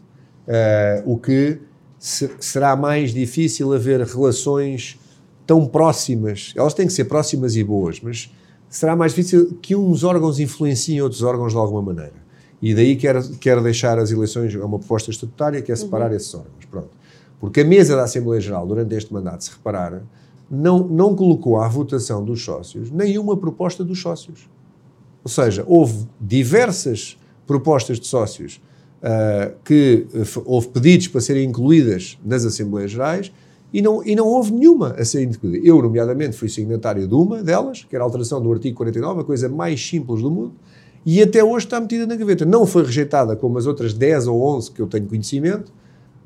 uh, o que será mais difícil haver relações tão próximas, elas têm que ser próximas e boas, mas será mais difícil que uns órgãos influenciem outros órgãos de alguma maneira. E daí quero, quero deixar as eleições, é uma proposta estatutária, que é separar uhum. esses órgãos. Pronto. Porque a mesa da Assembleia Geral, durante este mandato, se reparar, não, não colocou à votação dos sócios nenhuma proposta dos sócios. Ou seja, houve diversas propostas de sócios uh, que uh, houve pedidos para serem incluídas nas Assembleias Gerais e não, e não houve nenhuma a ser incluída. Eu, nomeadamente, fui signatário de uma delas, que era a alteração do artigo 49, a coisa mais simples do mundo, e até hoje está metida na gaveta. Não foi rejeitada como as outras 10 ou 11 que eu tenho conhecimento,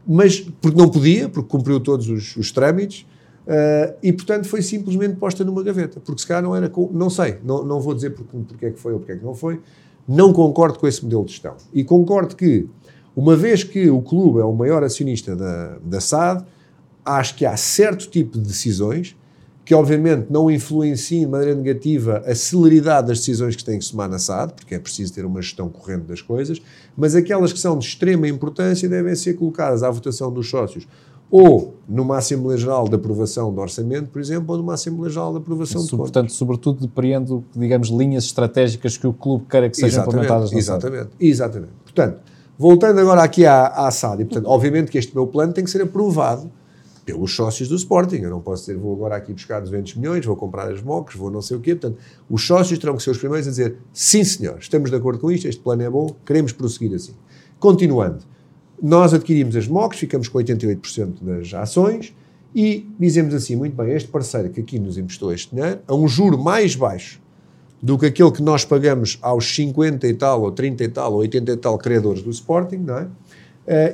mas porque não podia, porque cumpriu todos os, os trâmites, uh, e portanto foi simplesmente posta numa gaveta. Porque se calhar não era. Não sei, não, não vou dizer porque, porque é que foi ou porque é que não foi. Não concordo com esse modelo de gestão. E concordo que, uma vez que o clube é o maior acionista da, da SAD, acho que há certo tipo de decisões que obviamente não influenciem de maneira negativa a celeridade das decisões que têm que tomar na SAD, porque é preciso ter uma gestão corrente das coisas, mas aquelas que são de extrema importância devem ser colocadas à votação dos sócios ou numa Assembleia Geral de aprovação do orçamento, por exemplo, ou numa Assembleia Geral de aprovação de contas. Portanto, sobretudo depreendo, digamos, linhas estratégicas que o clube queira que sejam Exatamente, implementadas na Exatamente, SAD. exatamente. Portanto, voltando agora aqui à, à SAD, e, portanto, obviamente que este meu plano tem que ser aprovado pelos sócios do Sporting. Eu não posso dizer, vou agora aqui buscar 200 milhões, vou comprar as MOCs, vou não sei o quê. Portanto, os sócios terão que ser os primeiros a dizer, sim senhor, estamos de acordo com isto, este plano é bom, queremos prosseguir assim. Continuando, nós adquirimos as MOCs, ficamos com 88% das ações e dizemos assim, muito bem, este parceiro que aqui nos emprestou este dinheiro, a um juro mais baixo do que aquele que nós pagamos aos 50 e tal, ou 30 e tal, ou 80 e tal credores do Sporting, não é? Uh,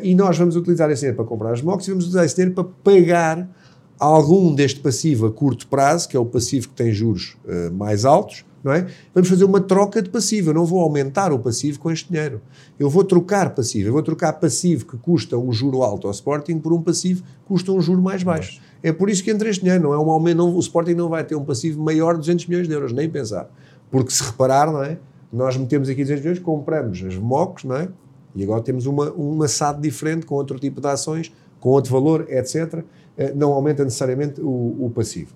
e nós vamos utilizar esse dinheiro para comprar as MOCs e vamos utilizar esse dinheiro para pagar algum deste passivo a curto prazo, que é o passivo que tem juros uh, mais altos, não é? Vamos fazer uma troca de passivo. Eu não vou aumentar o passivo com este dinheiro. Eu vou trocar passivo. Eu vou trocar passivo que custa um juro alto ao Sporting por um passivo que custa um juro mais baixo. É por isso que entra este dinheiro. Não é um aumento, não, o Sporting não vai ter um passivo maior de 200 milhões de euros, nem pensar. Porque se reparar, não é? Nós metemos aqui 200 milhões, compramos as MOCs, não é? E agora temos uma, uma SAD diferente, com outro tipo de ações, com outro valor, etc. Eh, não aumenta necessariamente o, o passivo.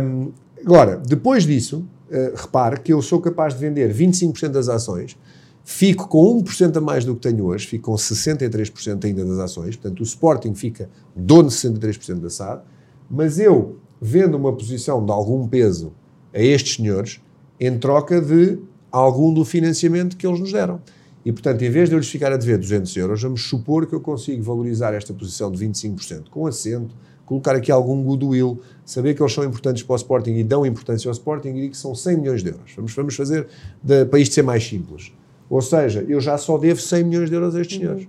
Um, agora, depois disso, uh, repare que eu sou capaz de vender 25% das ações, fico com 1% a mais do que tenho hoje, fico com 63% ainda das ações, portanto o Sporting fica dono de 63% da SAD, mas eu vendo uma posição de algum peso a estes senhores em troca de algum do financiamento que eles nos deram. E, portanto, em vez de eu lhes ficar a dever 200 euros, vamos supor que eu consigo valorizar esta posição de 25%, com assento, colocar aqui algum goodwill, saber que eles são importantes para o Sporting e dão importância ao Sporting e que são 100 milhões de euros. Vamos, vamos fazer de, para isto ser mais simples. Ou seja, eu já só devo 100 milhões de euros a estes senhores.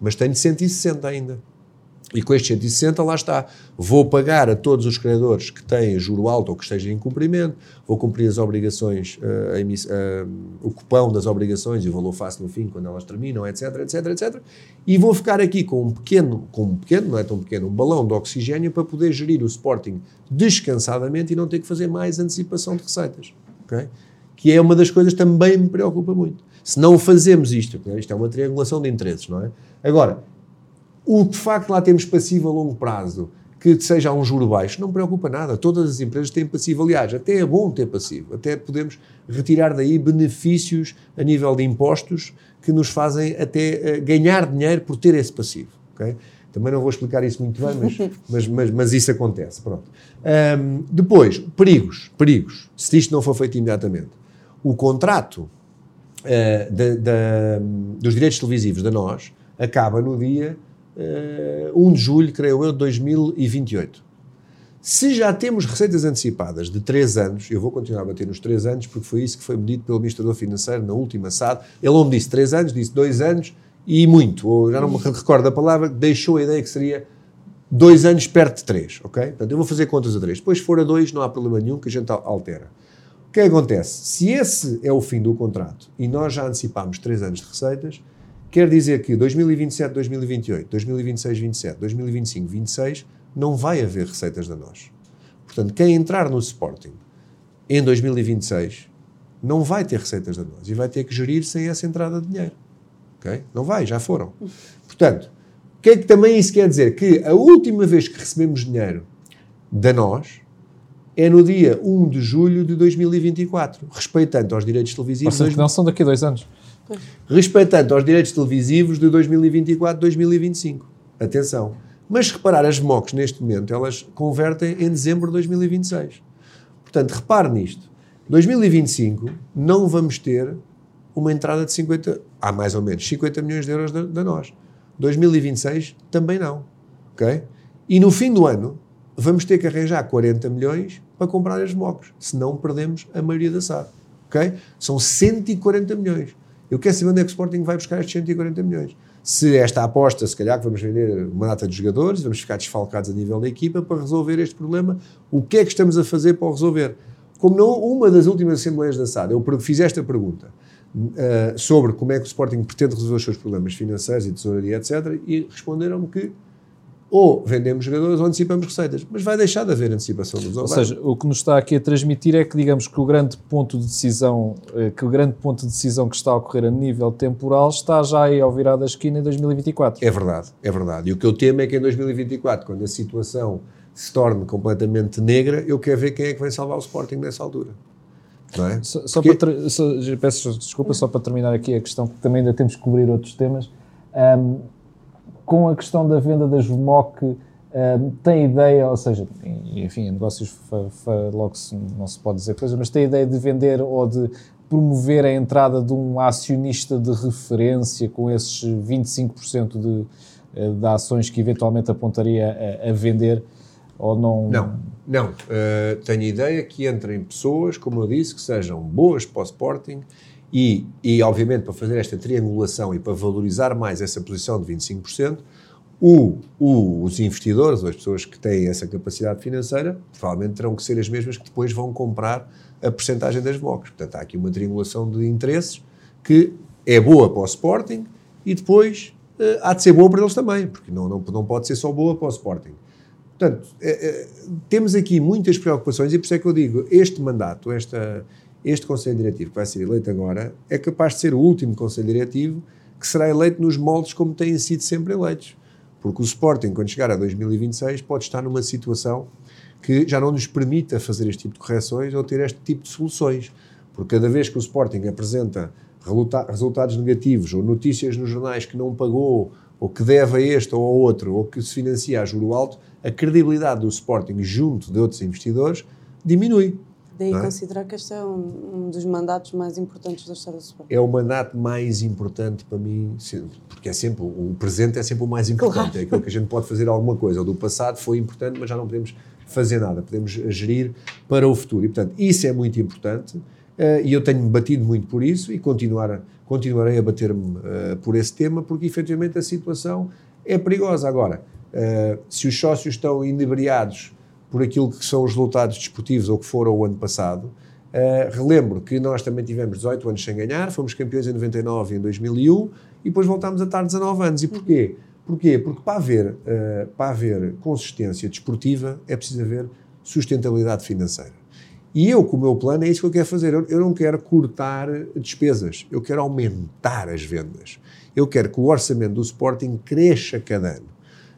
Mas tenho 160 ainda. E com estes 160, lá está. Vou pagar a todos os credores que têm juro alto ou que estejam em cumprimento, vou cumprir as obrigações, uh, uh, o cupão das obrigações e o valor face no fim, quando elas terminam, etc, etc, etc. E vou ficar aqui com um pequeno, com um pequeno, não é tão pequeno, um balão de oxigênio para poder gerir o Sporting descansadamente e não ter que fazer mais antecipação de receitas. Okay? Que é uma das coisas que também me preocupa muito. Se não fazemos isto, isto é uma triangulação de interesses, não é? Agora, o de facto lá temos passivo a longo prazo, que seja a um juro baixo, não me preocupa nada. Todas as empresas têm passivo. Aliás, até é bom ter passivo. Até podemos retirar daí benefícios a nível de impostos que nos fazem até uh, ganhar dinheiro por ter esse passivo. Okay? Também não vou explicar isso muito bem, mas, mas, mas, mas isso acontece. Pronto. Um, depois, perigos. Perigos. Se isto não for feito imediatamente. O contrato uh, dos direitos televisivos da nós acaba no dia uh, 1 de julho, creio eu, de 2028. Se já temos receitas antecipadas de 3 anos, eu vou continuar a bater nos 3 anos, porque foi isso que foi medido pelo Administrador Financeiro na última SAD. Ele não me disse 3 anos, disse 2 anos e muito, ou já não me recordo a palavra, deixou a ideia que seria 2 anos perto de 3, ok? Portanto, eu vou fazer contas a 3. Depois, se for a 2, não há problema nenhum que a gente altera. O que acontece? Se esse é o fim do contrato e nós já antecipámos 3 anos de receitas, Quer dizer que 2027, 2028, 2026, 27, 2025, 26 não vai haver receitas da nós. Portanto, quem entrar no Sporting em 2026 não vai ter receitas da nós e vai ter que gerir sem essa entrada de dinheiro. Okay? Não vai, já foram. Portanto, o que é que também isso quer dizer? Que a última vez que recebemos dinheiro da nós é no dia 1 de julho de 2024, respeitando aos direitos televisivos. Ou seja, não são daqui a dois anos respeitando aos direitos televisivos de 2024-2025. Atenção. Mas reparar, as MOCs neste momento, elas convertem em dezembro de 2026. Portanto, repare nisto. 2025 não vamos ter uma entrada de 50, há mais ou menos 50 milhões de euros da, da nós. 2026 também não. Ok? E no fim do ano vamos ter que arranjar 40 milhões para comprar as MOCs, senão perdemos a maioria da SAD. Ok? São 140 milhões. Eu quero saber onde é que o Sporting vai buscar estes 140 milhões. Se esta aposta, se calhar que vamos vender uma data de jogadores, vamos ficar desfalcados a nível da equipa para resolver este problema, o que é que estamos a fazer para o resolver? Como não, uma das últimas Assembleias da SAD, eu fiz esta pergunta uh, sobre como é que o Sporting pretende resolver os seus problemas financeiros e tesouraria, etc., e responderam-me que ou vendemos jogadores ou antecipamos receitas. Mas vai deixar de haver antecipação dos Ou seja, o que nos está aqui a transmitir é que, digamos, que o grande ponto de decisão, eh, que o grande ponto de decisão que está a ocorrer a nível temporal está já aí ao virar da esquina em 2024. É verdade, é verdade. E o que eu temo é que em 2024, quando a situação se torne completamente negra, eu quero ver quem é que vai salvar o Sporting nessa altura. Não é? Só, só Porque- para, só- peço desculpa, só para terminar aqui a questão, que também ainda temos que cobrir outros temas. Ahm, com a questão da venda da Jumoc, ahm, tem ideia, ou seja, enfim, em negócios logo se, não se pode dizer coisa, mas tem ideia de vender ou de promover a entrada de um acionista de referência com esses 25% de, eh, de ações que eventualmente apontaria a, a vender ou não? Não, não. Uh, tenho ideia que entrem pessoas, como eu disse, que sejam boas para o Sporting e, e, obviamente, para fazer esta triangulação e para valorizar mais essa posição de 25%, o, o, os investidores, ou as pessoas que têm essa capacidade financeira, provavelmente terão que ser as mesmas que depois vão comprar a percentagem das MOCs. Portanto, há aqui uma triangulação de interesses que é boa para o Sporting e depois uh, há de ser boa para eles também, porque não, não, não pode ser só boa para o Sporting. Portanto, é, é, temos aqui muitas preocupações e por isso é que eu digo, este mandato, esta, este Conselho Diretivo que vai ser eleito agora, é capaz de ser o último Conselho Diretivo que será eleito nos moldes como têm sido sempre eleitos. Porque o Sporting, quando chegar a 2026, pode estar numa situação que já não nos permita fazer este tipo de correções ou ter este tipo de soluções. Porque cada vez que o Sporting apresenta resulta resultados negativos ou notícias nos jornais que não pagou ou que deve a este ou ao outro, ou que se financia a juro alto, a credibilidade do Sporting junto de outros investidores diminui. Daí é? considerar que este é um, um dos mandatos mais importantes da história do Sporting. É o mandato mais importante para mim, porque é sempre, o presente é sempre o mais importante, Claro. é aquilo que a gente pode fazer alguma coisa. O do passado foi importante, mas já não podemos fazer nada, podemos gerir para o futuro. E, portanto, isso é muito importante eh, e eu tenho-me batido muito por isso e continuar, continuarei a bater-me eh, por esse tema, porque efetivamente a situação é perigosa. Agora, eh, se os sócios estão inebriados por aquilo que são os resultados desportivos ou que foram o ano passado, Uh, relembro que nós também tivemos 18 anos sem ganhar, fomos campeões em 99 e em 2001 e depois voltámos a estar 19 anos. E porquê? Porquê? Porque para haver, uh, para haver consistência desportiva é preciso haver sustentabilidade financeira. E eu, com o meu plano, é isso que eu quero fazer. Eu, eu não quero cortar despesas, eu quero aumentar as vendas. Eu quero que o orçamento do Sporting cresça cada ano.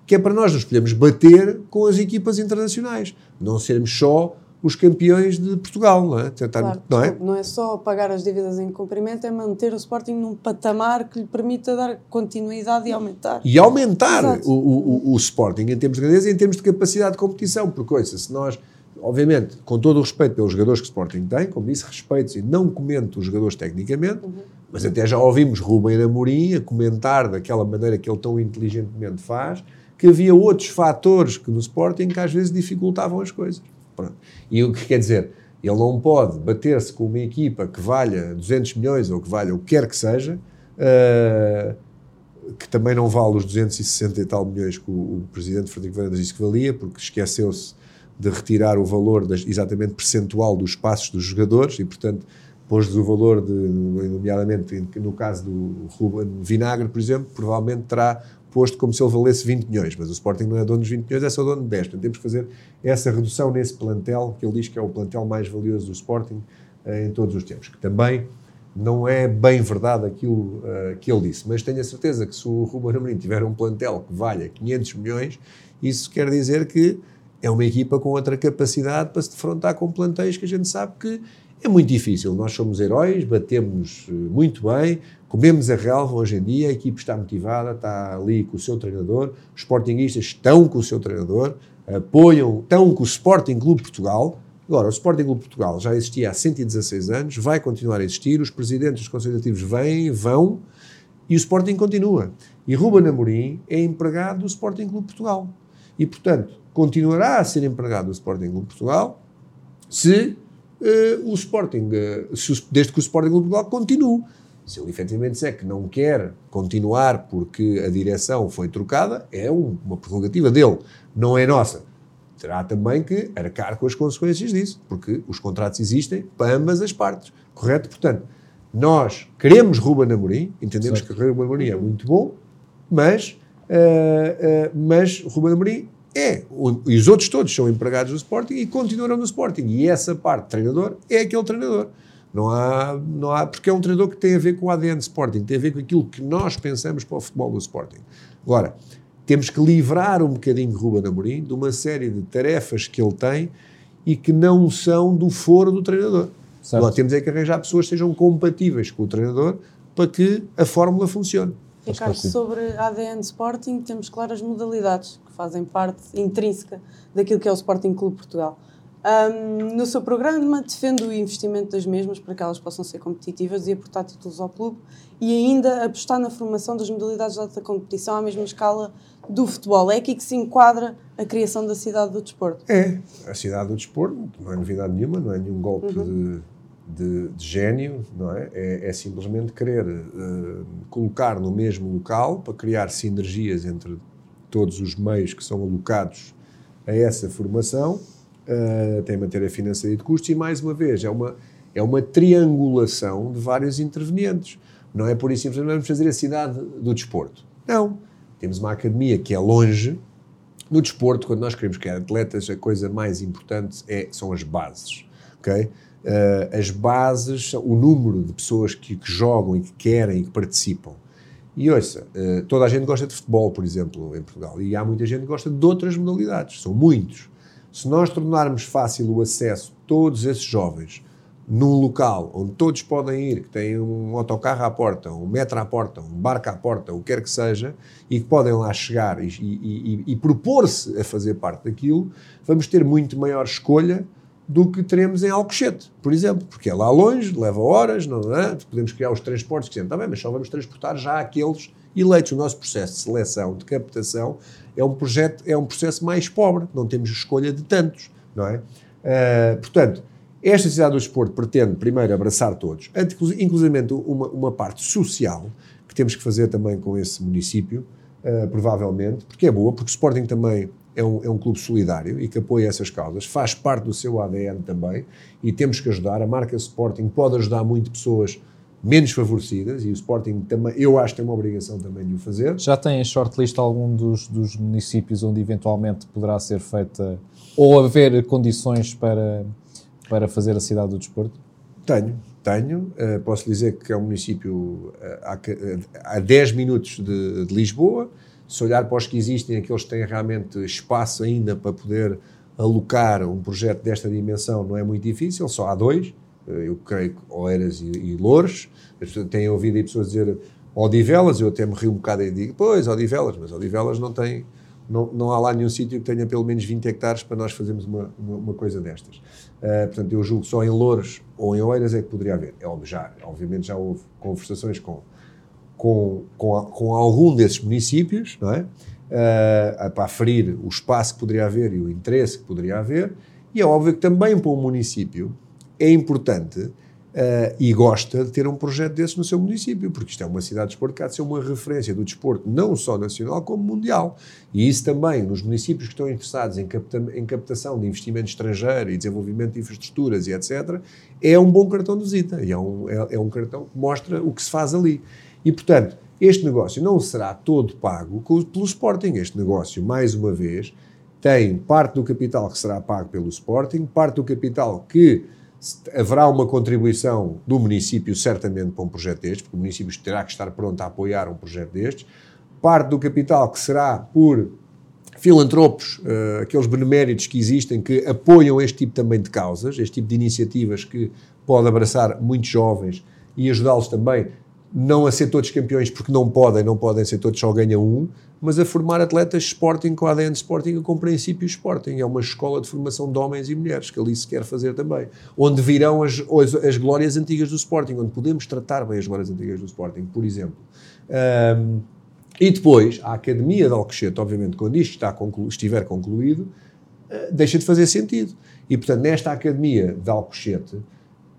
Que é para nós nos podermos bater com as equipas internacionais, não sermos só os campeões de Portugal, não é? Tentar, Claro, não é? não é só pagar as dívidas em cumprimento, é manter o Sporting num patamar que lhe permita dar continuidade e aumentar. E aumentar o, o, o, Sporting em termos de grandeza e em termos de capacidade de competição, porque, ouça, se nós, obviamente, com todo o respeito pelos jogadores que o Sporting tem, como disse, respeito e não comento os jogadores tecnicamente, mas até já ouvimos Rubem Amorim a comentar daquela maneira que ele tão inteligentemente faz, que havia outros fatores que no Sporting que às vezes dificultavam as coisas. Pronto. E o que quer dizer? Ele não pode bater-se com uma equipa que valha 200 milhões ou que valha o que quer que seja, eh, que também não vale os 260 e tal milhões que o, o presidente Frederico Varandas disse que valia, porque esqueceu-se de retirar o valor das, exatamente percentual dos passos dos jogadores e, portanto, pôs-lhes o valor, de, nomeadamente no caso do Ruben Vinagre, por exemplo, provavelmente terá posto como se ele valesse 20 milhões, mas o Sporting não é dono dos 20 milhões, é só dono de 10. Portanto, temos que fazer essa redução nesse plantel, que ele diz que é o plantel mais valioso do Sporting eh, em todos os tempos, que também não é bem verdade aquilo uh, que ele disse, mas tenho a certeza que se o Ruben Amorim tiver um plantel que valha 500 milhões, isso quer dizer que é uma equipa com outra capacidade para se defrontar com plantéis que a gente sabe que é muito difícil. Nós somos heróis, batemos uh, muito bem, comemos a relva hoje em dia, a equipe está motivada, está ali com o seu treinador, os sportinguistas estão com o seu treinador, apoiam, estão com o Sporting Clube Portugal, Agora, o Sporting Clube Portugal já existia há 116 anos, vai continuar a existir, os presidentes dos conselhos vêm, vão, e o Sporting continua. E Ruben Amorim é empregado do Sporting Clube Portugal. E, portanto, continuará a ser empregado do Sporting Clube Portugal se uh, o Sporting, uh, se desde que o Sporting Clube Portugal continue. Se ele efetivamente disser que não quer continuar porque a direção foi trocada, é um, uma prerrogativa dele, não é nossa terá também que arcar com as consequências disso, porque os contratos existem para ambas as partes, correto? Portanto, nós queremos Ruben Amorim, entendemos certo. que Ruben Amorim é muito bom, mas uh, mas Ruben Amorim é, e os outros todos são empregados do Sporting e continuarão no Sporting. E essa parte, treinador, é aquele treinador. Não há, não há, porque é um treinador que tem a ver com o ADN do Sporting, tem a ver com aquilo que nós pensamos para o futebol do Sporting. Agora, temos que livrar um bocadinho Ruben Amorim de uma série de tarefas que ele tem e que não são do foro do treinador. Certo. Nós temos é que arranjar pessoas que sejam compatíveis com o treinador para que a fórmula funcione. Ricardo, sobre ADN Sporting, temos claras modalidades que fazem parte intrínseca daquilo que é o Sporting Clube Portugal. Um, no seu programa, defende o investimento das mesmas para que elas possam ser competitivas e aportar títulos ao clube e ainda apostar na formação das modalidades de alta competição à mesma escala do futebol. É aqui que se enquadra a criação da cidade do desporto. É, a cidade do desporto, não é novidade nenhuma, não é nenhum golpe uhum. de, de, de, gênio, não é? É, é simplesmente querer uh, colocar no mesmo local para criar sinergias entre todos os meios que são alocados a essa formação uh, tem matéria financeira e de custos, e mais uma vez, é uma, é uma triangulação de vários intervenientes. Não é por isso que vamos fazer a cidade do desporto. Não. Temos uma academia que é longe. No desporto, quando nós queremos criar atletas, a coisa mais importante é, são as bases. Okay? Uh, as bases, o número de pessoas que, que, jogam e que querem e que participam. E ouça, uh, toda a gente gosta de futebol, por exemplo, em Portugal, e há muita gente que gosta de outras modalidades, são muitos. Se nós tornarmos fácil o acesso a todos esses jovens num local onde todos podem ir, que tem um autocarro à porta, um metro à porta, um barco à porta, o que quer que seja, e que podem lá chegar e, e, e, e propor-se a fazer parte daquilo, vamos ter muito maior escolha do que teremos em Alcochete, por exemplo, porque é lá longe, leva horas, não é? podemos criar os transportes que está bem, mas só vamos transportar já aqueles eleitos. O nosso processo de seleção, de captação, é um, projeto, é um processo mais pobre, não temos escolha de tantos, não é? Uh, portanto, esta cidade do desporto pretende, primeiro, abraçar todos, inclusive uma, uma parte social, que temos que fazer também com esse município, uh, provavelmente, porque é boa, porque o Sporting também é um, é um clube solidário e que apoia essas causas, faz parte do seu ADN também, e temos que ajudar. A marca Sporting pode ajudar muito pessoas menos favorecidas e o Sporting também, eu acho que tem uma obrigação também de o fazer. Já tem em shortlist algum dos, dos municípios onde eventualmente poderá ser feita ou haver condições para, para fazer a cidade do desporto? Tenho, tenho. Uh, posso dizer que é um município uh, a, a 10 minutos de, de, Lisboa. Se olhar para os que existem, aqueles que têm realmente espaço ainda para poder alocar um projeto desta dimensão não é muito difícil, só há dois. Eh, eu creio que Oeiras e, e Louros, têm ouvido aí pessoas dizer Odivelas, eu até me rio um bocado e digo, pois, Odivelas, mas Odivelas não tem, não, não há lá nenhum sítio que tenha pelo menos 20 hectares para nós fazermos uma, uma, uma coisa destas. Uh, portanto, eu julgo que só em Louros ou em Oeiras é que poderia haver. É já, obviamente já houve conversações com, com, com, com algum desses municípios, não é? Uh, para aferir o espaço que poderia haver e o interesse que poderia haver, e é óbvio que também para um município é importante uh, e gosta de ter um projeto desse no seu município, porque isto é uma cidade de desporto que há de ser uma referência do desporto, não só nacional, como mundial. E isso também, nos municípios que estão interessados em, capta em captação de investimento estrangeiro e desenvolvimento de infraestruturas e etc., é um bom cartão de visita e é um, é, é um cartão que mostra o que se faz ali. E, portanto, este negócio não será todo pago pelo Sporting. Este negócio, mais uma vez, tem parte do capital que será pago pelo Sporting, parte do capital que haverá uma contribuição do município, certamente, para um projeto destes, porque o município terá que estar pronto a apoiar um projeto destes. Parte do capital que será por filantropos, uh, aqueles beneméritos que existem, que apoiam este tipo também de causas, este tipo de iniciativas que pode abraçar muitos jovens e ajudá-los também não a ser todos campeões porque não podem, não podem ser todos só ganha um, mas a formar atletas Sporting com ADN Sporting com princípios Sporting. É uma escola de formação de homens e mulheres que ali se quer fazer também. Onde virão as, as, as glórias antigas do Sporting, onde podemos tratar bem as glórias antigas do Sporting, por exemplo. Um, e depois, a Academia de Alcochete, obviamente, quando isto está conclu estiver concluído, uh, deixa de fazer sentido. E, portanto, nesta Academia de Alcochete,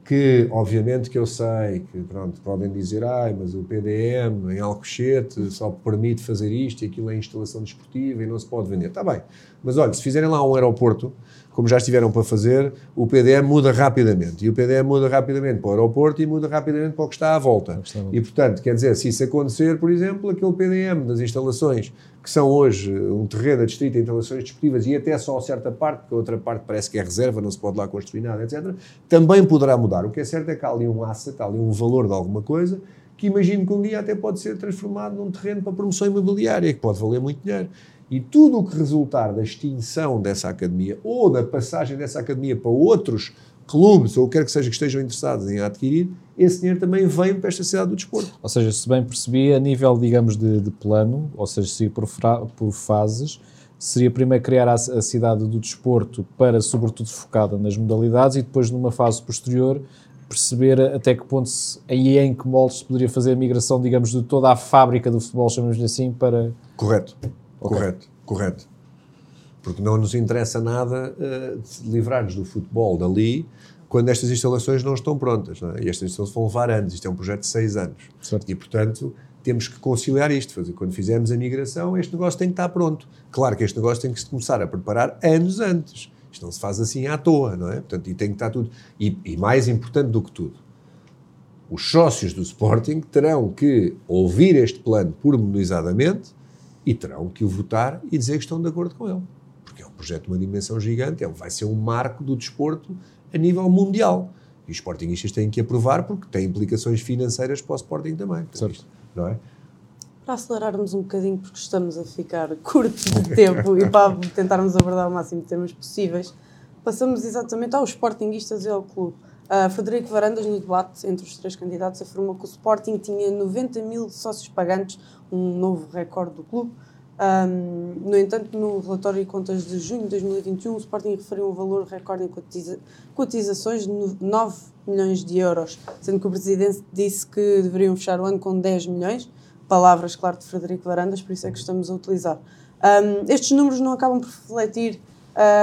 que obviamente que eu sei que pronto, podem dizer, ai, mas o PDM em Alcochete só permite fazer isto e aquilo é instalação desportiva e não se pode vender. Está bem, mas olha, se fizerem lá um aeroporto, como já estiveram para fazer, o PDM muda rapidamente. E o PDM muda rapidamente para o aeroporto e muda rapidamente para o que está à volta. E, portanto, quer dizer, se isso acontecer, por exemplo, aquele PDM das instalações que são hoje um terreno distrito de instalações desportivas e até só certa parte, porque a outra parte parece que é reserva, não se pode lá construir nada, etc., também poderá mudar. O que é certo é que há ali um asset, há ali um valor de alguma coisa que imagino que um dia até pode ser transformado num terreno para promoção imobiliária, que pode valer muito dinheiro. E tudo o que resultar da extinção dessa academia ou da passagem dessa academia para outros clubes ou quer que seja que estejam interessados em adquirir, esse dinheiro também vem para esta cidade do desporto. Ou seja, se bem percebi, a nível, digamos, de, de plano, ou seja, se por, por fases, seria primeiro criar a, a, cidade do desporto para, sobretudo, focada nas modalidades e depois, numa fase posterior, perceber até que ponto se, e em que moldes se poderia fazer a migração, digamos, de toda a fábrica do futebol, chamamos assim, para... Correto. Okay. Correto, correto. Porque não nos interessa nada uh, livrar-nos do futebol dali quando estas instalações não estão prontas. Não é? E estas instalações vão levar anos. Isto é um projeto de seis anos. Certo. E, portanto, temos que conciliar isto. Fazer, quando fizermos a migração, este negócio tem que estar pronto. Claro que este negócio tem que se começar a preparar anos antes. Isto não se faz assim à toa, não é? Portanto, e tem que estar tudo. E, e mais importante do que tudo, os sócios do Sporting terão que ouvir este plano pormenorizadamente e terão que o votar e dizer que estão de acordo com ele. Porque é um projeto de uma dimensão gigante, vai ser um marco do desporto a nível mundial. E os Sportingistas têm que aprovar porque tem implicações financeiras para o Sporting também. Certo. Não é? Para acelerarmos um bocadinho, porque estamos a ficar curtos de tempo e para tentarmos abordar o máximo de temas possíveis, passamos exatamente aos Sportingistas e ao clube. Uh, Frederico Varandas, no debate entre os três candidatos, afirmou que o Sporting tinha 90 mil sócios pagantes, um novo recorde do clube. Um, no entanto, no relatório de contas de junho de 2021, o Sporting referiu um valor recorde em cotiza cotizações de 9 milhões de euros, sendo que o presidente disse que deveriam fechar o ano com 10 milhões. Palavras, claro, de Frederico Varandas, por isso é que estamos a utilizar. Um, estes números não acabam por refletir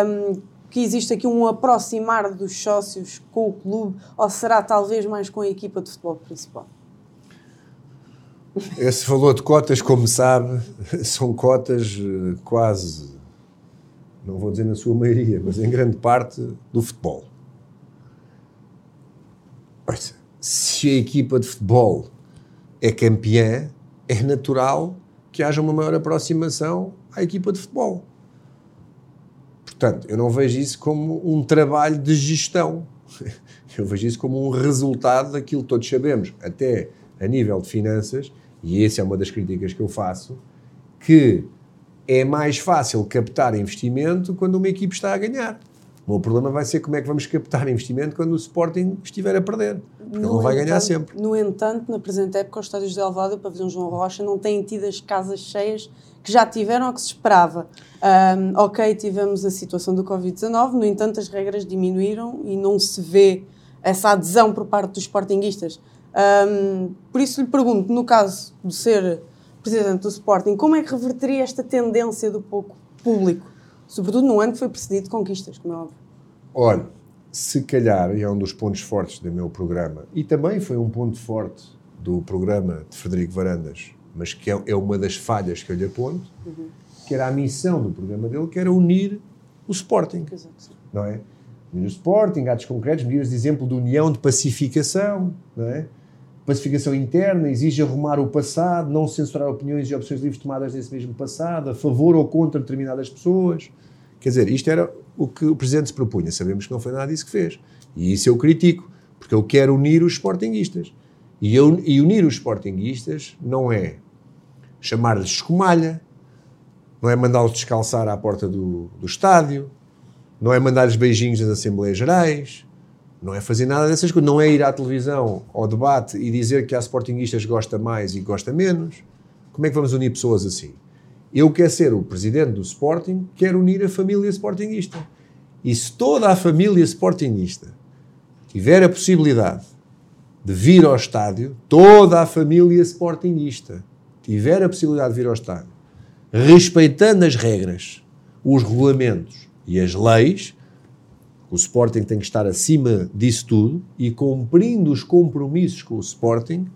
um, que existe aqui um aproximar dos sócios com o clube, ou será talvez mais com a equipa de futebol principal? Esse valor de cotas, como sabe, são cotas eh, quase, não vou dizer na sua maioria, mas em grande parte do futebol. Se a equipa de futebol é campeã, é natural que haja uma maior aproximação à equipa de futebol. Portanto, eu não vejo isso como um trabalho de gestão. Eu vejo isso como um resultado daquilo que todos sabemos, até a nível de finanças, e essa é uma das críticas que eu faço, que é mais fácil captar investimento quando uma equipe está a ganhar. O meu problema vai ser como é que vamos captar investimento quando o Sporting estiver a perder. Porque no ele não vai entanto, ganhar sempre. No entanto, na presente época, os estádios de Alvada e o Pavilhão João Rocha não têm tido as casas cheias que já tiveram ou que se esperava. Um, ok, tivemos a situação do Covid-19, no entanto, as regras diminuíram e não se vê essa adesão por parte dos sportinguistas. Um, por isso lhe pergunto, no caso de ser presidente do Sporting, como é que reverteria esta tendência do pouco público? Sobretudo no ano que foi precedido de conquistas, como é óbvio. Olha, se calhar, e é um dos pontos fortes do meu programa, e também foi um ponto forte do programa de Frederico Varandas, mas que é, é uma das falhas que eu lhe aponto, uhum. que era a missão do programa dele, que era unir o Sporting. Exato. Não é? Unir o Sporting, atos concretos, medidas de exemplo de união, de pacificação, não é? pacificação interna, exige arrumar o passado, não censurar opiniões e opções livres tomadas nesse mesmo passado, a favor ou contra determinadas pessoas. Quer dizer, isto era o que o Presidente se propunha. Sabemos que não foi nada disso que fez. E isso eu critico, porque eu quero unir os sportinguistas. E, eu, e unir os sportinguistas não é chamar-lhes escumalha, não é mandá-los descalçar à porta do, do estádio, não é mandar-lhes beijinhos nas Assembleias Gerais, não é fazer nada dessas coisas. Não é ir à televisão, ao debate e dizer que há sportinguistas gosta mais e gosta menos. Como é que vamos unir pessoas assim? Eu quero ser o presidente do Sporting, quero unir a família sportinguista. E se toda a família sportinguista tiver a possibilidade de vir ao estádio, toda a família sportinguista tiver a possibilidade de vir ao estádio, respeitando as regras, os regulamentos e as leis, o Sporting tem que estar acima disso tudo e cumprindo os compromissos com o Sporting,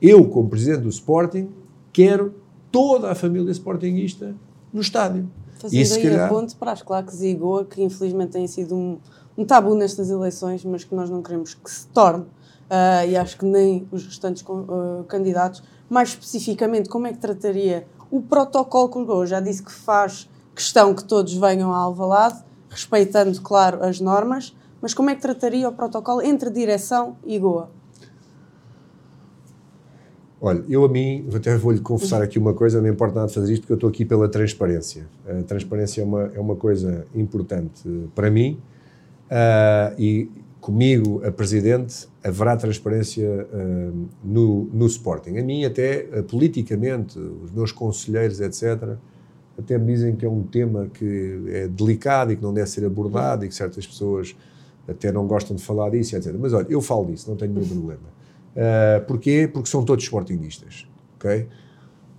eu, como presidente do Sporting, quero toda a família sportinguista no estádio. Fazendo E se aí calhar- a ponte para as claques e Goa, que infelizmente têm sido um, um tabu nestas eleições, mas que nós não queremos que se torne. Ah, e acho que nem os restantes ah, candidatos. Mais especificamente, como é que trataria o protocolo com os Goa? Já disse que faz questão que todos venham a Alvalade, respeitando, claro, as normas, mas como é que trataria o protocolo entre direção e Goa? Olha, eu a mim, até vou-lhe confessar aqui uma coisa, não importa nada fazer isto, porque eu estou aqui pela transparência. A transparência é uma, é uma coisa importante para mim ah, e comigo, a Presidente, haverá transparência ah, no, no Sporting. A mim, até eh, politicamente, os meus conselheiros, etc., até me dizem que é um tema que é delicado e que não deve ser abordado e que certas pessoas até não gostam de falar disso, etc. Mas olha, eu falo disso, não tenho nenhum problema. Uh, porquê? Porque são todos sportinguistas, ok?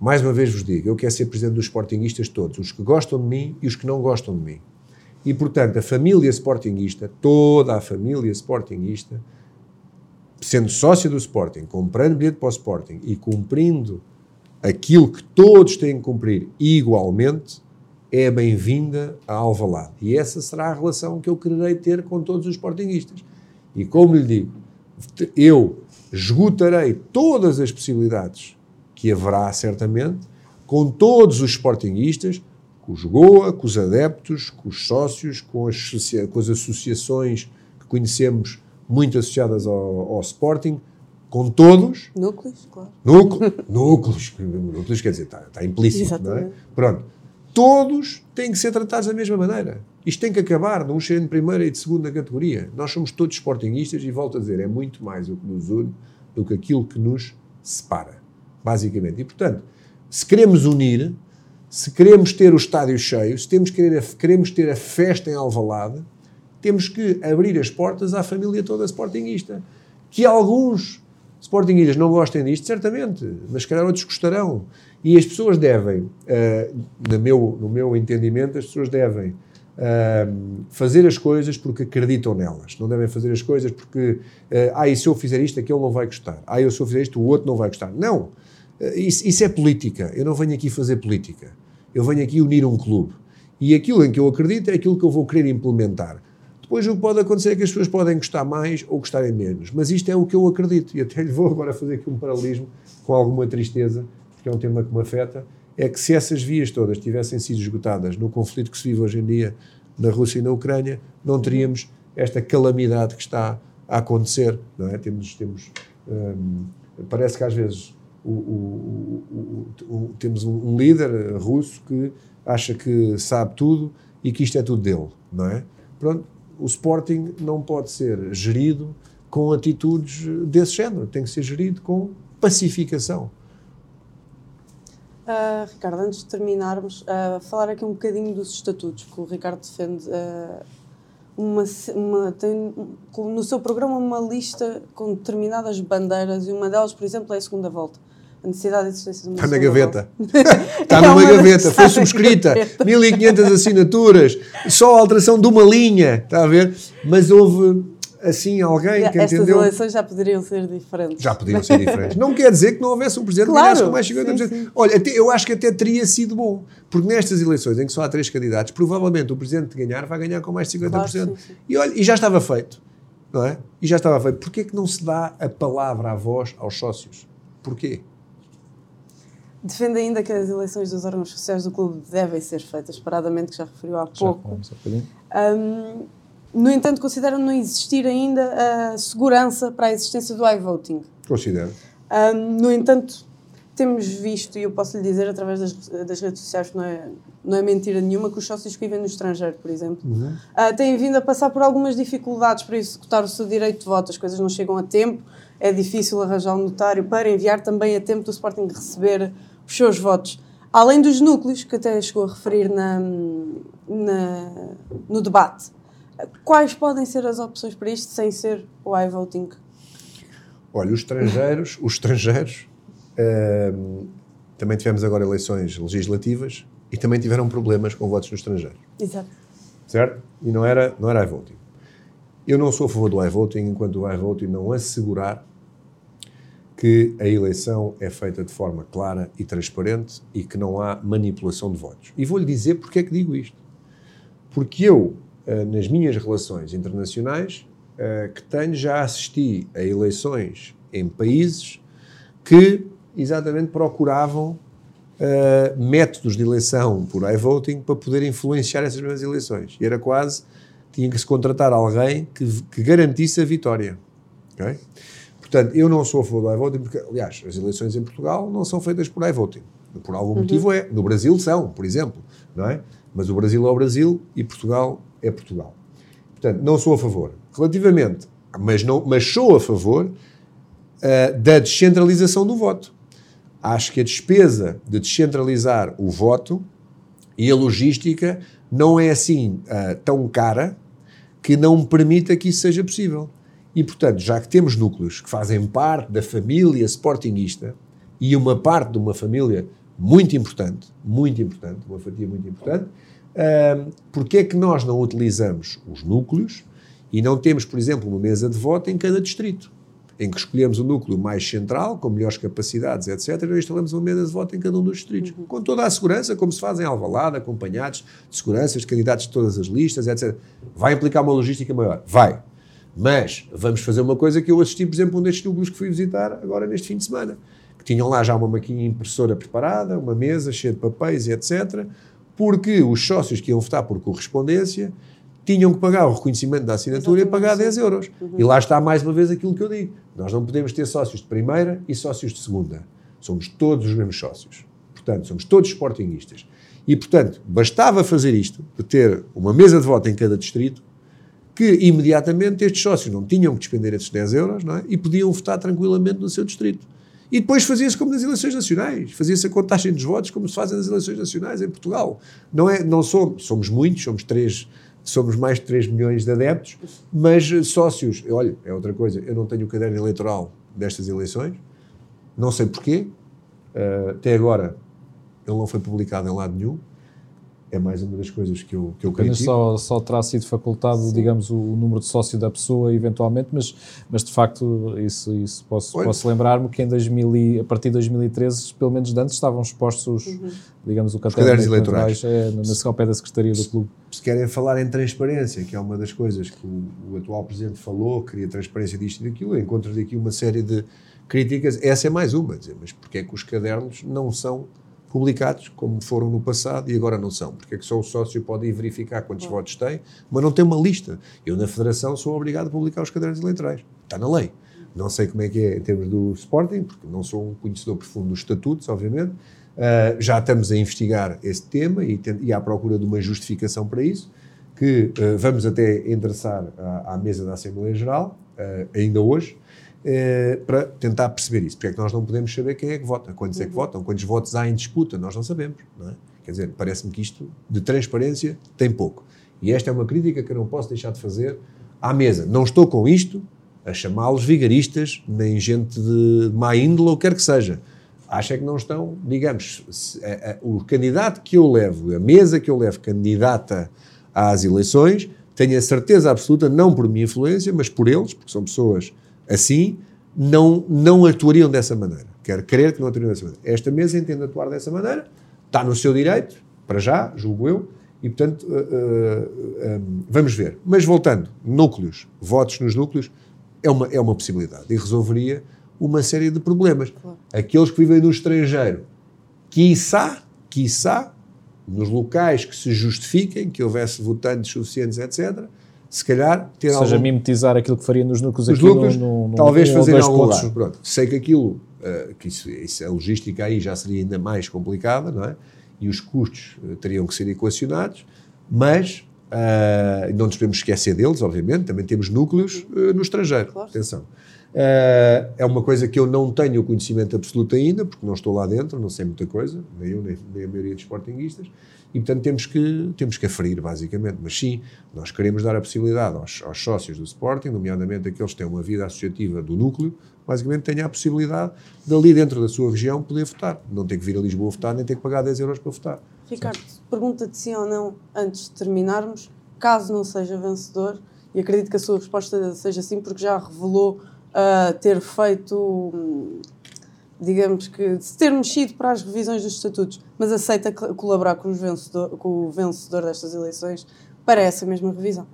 Mais uma vez vos digo, eu quero ser presidente dos sportinguistas todos, os que gostam de mim e os que não gostam de mim. E, portanto, a família sportinguista, toda a família sportinguista, sendo sócia do Sporting, comprando bilhete para o Sporting e cumprindo aquilo que todos têm que cumprir igualmente, é bem-vinda a Alvalade. E essa será a relação que eu quererei ter com todos os sportinguistas. E como lhe digo, eu esgotarei todas as possibilidades que haverá, certamente, com todos os sportinguistas, com os Goa, com os adeptos, com os sócios, com as, com as associações que conhecemos muito associadas ao, ao Sporting, com todos, Núcleos, claro. Núcleo, núcleos, núcleos quer dizer, está, está implícito, não é? Exatamente. Pronto. Todos têm que ser tratados da mesma maneira. Isto tem que acabar, não serem de primeira e de segunda categoria. Nós somos todos sportinguistas e volto a dizer, é muito mais o que nos une do que aquilo que nos separa, basicamente. E, portanto, se queremos unir, se queremos ter o estádio cheio, se temos querer queremos ter a festa em Alvalade, temos que abrir as portas à família toda sportinguista. Que alguns sportinguistas não gostem disto, certamente, mas se calhar outros gostarão. E as pessoas devem, ah, no, meu, no meu entendimento, as pessoas devem ah, fazer as coisas porque acreditam nelas. Não devem fazer as coisas porque, ah, ah, e se eu fizer isto, aquele não vai gostar. Ah, e se eu fizer isto, o outro não vai gostar. Não. Ah, Isso, isso é política. Eu não venho aqui fazer política. Eu venho aqui unir um clube. E aquilo em que eu acredito é aquilo que eu vou querer implementar. Depois o que pode acontecer é que as pessoas podem gostar mais ou gostarem menos. Mas isto é o que eu acredito. E até lhe vou agora fazer aqui um paralelismo com alguma tristeza, porque é um tema que me afeta. É que se essas vias todas tivessem sido esgotadas no conflito que se vive hoje em dia na Rússia e na Ucrânia, não teríamos esta calamidade que está a acontecer. Não é? Temos, temos, hum, parece que às vezes o- o- o- temos um, líder russo que acha que sabe tudo e que isto é tudo dele, não é? Pronto, o Sporting não pode ser gerido com atitudes desse género, tem que ser gerido com pacificação. Ah, Ricardo, antes de terminarmos, ah, falar aqui um bocadinho dos estatutos, que o Ricardo defende. ah, uma, uma- tem no seu programa uma lista com determinadas bandeiras e uma delas, por exemplo, é a segunda volta. A necessidade de existência de uma Está na gaveta. Está É numa gaveta, foi subscrita, gaveta. 1500 assinaturas, só a alteração de uma linha, está a ver? Mas houve, assim, alguém que Estas entendeu... eleições já poderiam ser diferentes. Já podiam ser diferentes. Não quer dizer que não houvesse um presidente que Claro, ganhasse com mais 50%. sim, sim. Olha, até- eu acho que até teria sido bom. Porque nestas eleições em que só há três candidatos, provavelmente o presidente que ganhar vai ganhar com mais de 50%. Claro, sim, sim. E olha, e já estava feito. Não é? E já estava feito. Porquê que não se dá a palavra, a voz aos sócios? Porquê? Defende ainda que as eleições dos órgãos sociais do clube devem ser feitas paradamente, que já referiu há Já pouco. falamos há bocadinho. Hum, no entanto, considera não existir ainda a segurança para a existência do iVoting. Considero. Hum, no entanto, temos visto, e eu posso lhe dizer através das, das redes sociais que não é, não é mentira nenhuma, que os sócios que vivem no estrangeiro, por exemplo, ah, têm vindo a passar por algumas dificuldades para executar o seu direito de voto. As coisas não chegam a tempo, é difícil arranjar um notário para enviar também a tempo do Sporting receber os seus votos. Além dos núcleos, que até chegou a referir na, na- no debate, quais podem ser as opções para isto sem ser o iVoting? Olha, os estrangeiros, os estrangeiros hum, também tivemos agora eleições legislativas e também tiveram problemas com votos no estrangeiro. Exato. certo? E não era, não era iVoting. Eu não sou a favor do iVoting enquanto o iVoting não assegurar que a eleição é feita de forma clara e transparente e que não há manipulação de votos. E vou-lhe dizer porque é que digo isto. Porque eu, nas minhas relações internacionais, eh, que tenho, já assisti a eleições em países que exatamente procuravam uh, métodos de eleição por iVoting para poder influenciar essas mesmas eleições. E era quase, tinha que se contratar alguém que, que garantisse a vitória. Okay? Portanto, eu não sou a favor do iVoting, porque, aliás, as eleições em Portugal não são feitas por iVoting. Por algum uhum. motivo é. No Brasil são, por exemplo, não é? Mas o Brasil é o Brasil e Portugal é Portugal. Portanto, não sou a favor. Relativamente, mas, não, mas sou a favor uh, da descentralização do voto. Acho que a despesa de descentralizar o voto e a logística não é assim uh, tão cara que não permita que isso seja possível. E, portanto, já que temos núcleos que fazem parte da família sportinguista e uma parte de uma família muito importante, muito importante, uma fatia muito importante, uh, porque é que nós não utilizamos os núcleos e não temos, por exemplo, uma mesa de voto em cada distrito? em que escolhemos o núcleo mais central, com melhores capacidades, etc., e instalamos uma mesa de voto em cada um dos distritos, uhum. com toda a segurança, como se faz em Alvalade, acompanhados de seguranças, de candidatos de todas as listas, etc. Vai implicar uma logística maior? Vai. Mas vamos fazer uma coisa que eu assisti, por exemplo, um destes núcleos que fui visitar agora neste fim de semana, que tinham lá já uma maquinha impressora preparada, uma mesa cheia de papéis e etc., porque os sócios que iam votar por correspondência tinham que pagar o reconhecimento da assinatura Exatamente. e pagar 10 euros. Uhum. E lá está mais uma vez aquilo que eu digo. Nós não podemos ter sócios de primeira e sócios de segunda. Somos todos os mesmos sócios. Portanto, somos todos sportinguistas. E, portanto, bastava fazer isto, de ter uma mesa de voto em cada distrito, que imediatamente estes sócios não tinham que despender esses 10 euros não é? e podiam votar tranquilamente no seu distrito. E depois fazia-se como nas eleições nacionais, fazia-se a contagem dos votos como se fazem nas eleições nacionais em Portugal. Não é, não somos, somos muitos, somos três somos mais de 3 milhões de adeptos, mas sócios, olha, é outra coisa, eu não tenho o caderno eleitoral destas eleições, não sei porquê, uh, até agora ele não foi publicado em lado nenhum, é mais uma das coisas que eu, que eu critico. Só, só terá sido facultado, Sim. digamos, o, número de sócio da pessoa, eventualmente, mas, mas de facto, isso, isso posso, posso lembrar-me que em 2000, a partir de 2013, pelo menos de antes, estavam expostos, uhum. digamos, o caderno eleitorais é, na, ao pé da Secretaria do Clube. Se querem falar em transparência, que é uma das coisas que o, o atual Presidente falou, queria transparência disto e daquilo, encontro aqui uma série de críticas, essa é mais uma, dizer, mas porque é que os cadernos não são publicados, como foram no passado e agora não são. Porque é que só o sócio pode ir verificar quantos Bom. votos tem, mas não tem uma lista. Eu, na Federação, sou obrigado a publicar os cadernos eleitorais. Está na lei. Não sei como é que é em termos do Sporting, porque não sou um conhecedor profundo dos estatutos, obviamente. Uh, já estamos a investigar esse tema e, e à procura de uma justificação para isso, que uh, vamos até endereçar à, à mesa da Assembleia Geral, uh, ainda hoje, eh, para tentar perceber isso. Porque é que nós não podemos saber quem é que vota, quantos é que uhum. votam, quantos votos há em disputa, nós não sabemos. Não é? Quer dizer, parece-me que isto de transparência tem pouco. E esta é uma crítica que eu não posso deixar de fazer à mesa. Não estou com isto a chamá-los vigaristas, nem gente de má índole ou quer que seja. Acho é que não estão, digamos, se, a, a, o candidato que eu levo, a mesa que eu levo candidata às eleições, tenho a certeza absoluta, não por minha influência, mas por eles, porque são pessoas assim, não, não atuariam dessa maneira. Quero crer que não atuariam dessa maneira. Esta mesa entende atuar dessa maneira, está no seu direito, para já, julgo eu, e portanto, uh, uh, um, vamos ver. Mas voltando, núcleos, votos nos núcleos, é uma, é uma possibilidade e resolveria uma série de problemas. Claro. Aqueles que vivem no estrangeiro, quiçá, quiçá, nos locais que se justifiquem, que houvesse votantes suficientes, etc., se calhar ter Ou seja, algum... mimetizar aquilo que faria nos núcleos Os aqui núcleos, no, no, talvez um fazer algum lugar. Pronto, sei que aquilo, uh, que isso, isso, a logística aí já seria ainda mais complicada, não é? E os custos uh, teriam que ser equacionados, mas uh, não nos podemos esquecer deles, obviamente, também temos núcleos no estrangeiro, claro. atenção. é uma coisa que eu não tenho conhecimento absoluto ainda, porque não estou lá dentro, não sei muita coisa, nem eu, nem, nem a maioria dos sportinguistas, e, portanto, temos que, temos que aferir, basicamente. Mas sim, nós queremos dar a possibilidade aos, aos sócios do Sporting, nomeadamente aqueles que têm uma vida associativa do núcleo, basicamente tenham a possibilidade de ali dentro da sua região poder votar. Não ter que vir a Lisboa votar, nem ter que pagar 10 euros para votar. Ricardo, pergunta-te sim ou não, antes de terminarmos, caso não seja vencedor, e acredito que a sua resposta seja sim, porque já revelou uh, ter feito hum, digamos que, de ter mexido para as revisões dos estatutos, mas aceita colaborar com, vencedor, com o vencedor destas eleições para essa mesma revisão.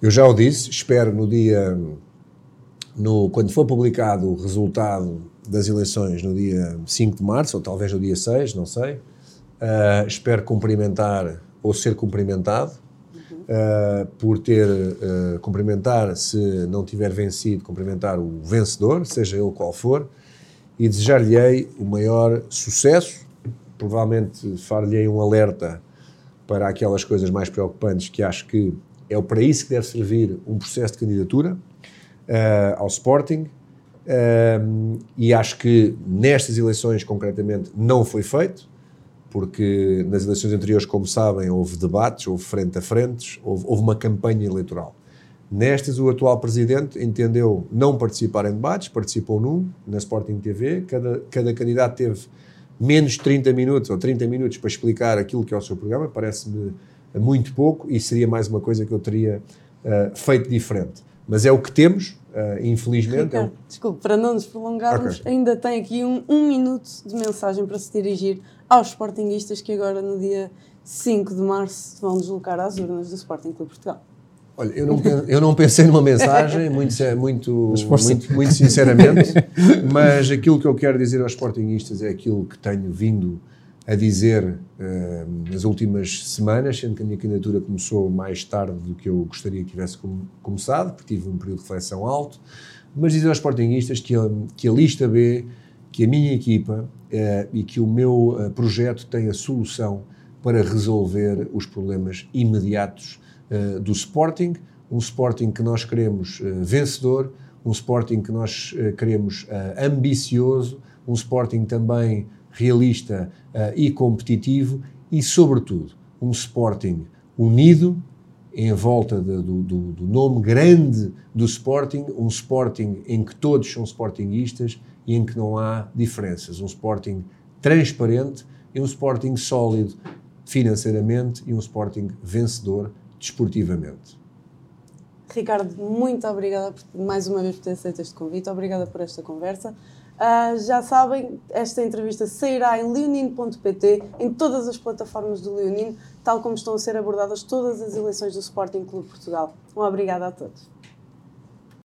Eu já o disse, espero no dia, no, quando for publicado o resultado das eleições no dia 5 de março, ou talvez no dia 6, não sei, uh, espero cumprimentar ou ser cumprimentado uh, por ter uh, cumprimentar, se não tiver vencido, cumprimentar o vencedor, seja ele qual for, e desejar-lhe o maior sucesso. Provavelmente far-lhe um alerta para aquelas coisas mais preocupantes que acho que é para isso que deve servir um processo de candidatura uh, ao Sporting. e acho que nestas eleições, concretamente, não foi feito porque nas eleições anteriores, como sabem, houve debates, houve frente a frentes, houve, houve uma campanha eleitoral. Nestas, o atual presidente entendeu não participar em debates, participou num, na Sporting TV. Cada, cada candidato teve menos de 30 minutos ou 30 minutos para explicar aquilo que é o seu programa, parece-me muito pouco e seria mais uma coisa que eu teria uh, feito diferente. Mas é o que temos, Uh, infelizmente. Ricardo, é Desculpe, para não nos prolongarmos, okay. ainda tem aqui um, um minuto de mensagem para se dirigir aos Sportingistas que agora, no dia 5 de março, vão deslocar às urnas do Sporting Clube Portugal. Olha, eu não, eu não pensei numa mensagem, muito, muito, muito, muito sinceramente, mas aquilo que eu quero dizer aos Sportingistas é aquilo que tenho vindo a dizer uh, nas últimas semanas, sendo que a minha candidatura começou mais tarde do que eu gostaria que tivesse começado, porque tive um período de reflexão alto, mas dizer aos Sportingistas que a, que a lista B, que a minha equipa uh, e que o meu uh, projeto tem a solução para resolver os problemas imediatos do Sporting, um Sporting que nós queremos vencedor, um Sporting que nós queremos ambicioso, um Sporting também realista e competitivo e, sobretudo, um Sporting unido em volta de, do, do, do, nome grande do Sporting, um Sporting em que todos são Sportingistas e em que não há diferenças, um Sporting transparente e um Sporting sólido financeiramente e um Sporting vencedor desportivamente. Ricardo, muito obrigada por, mais uma vez por ter aceito este convite, obrigada por esta conversa. Uh, já sabem, esta entrevista sairá em leonino.pt, em todas as plataformas do Leonino, tal como estão a ser abordadas todas as eleições do Sporting Clube Portugal. Um obrigada a todos.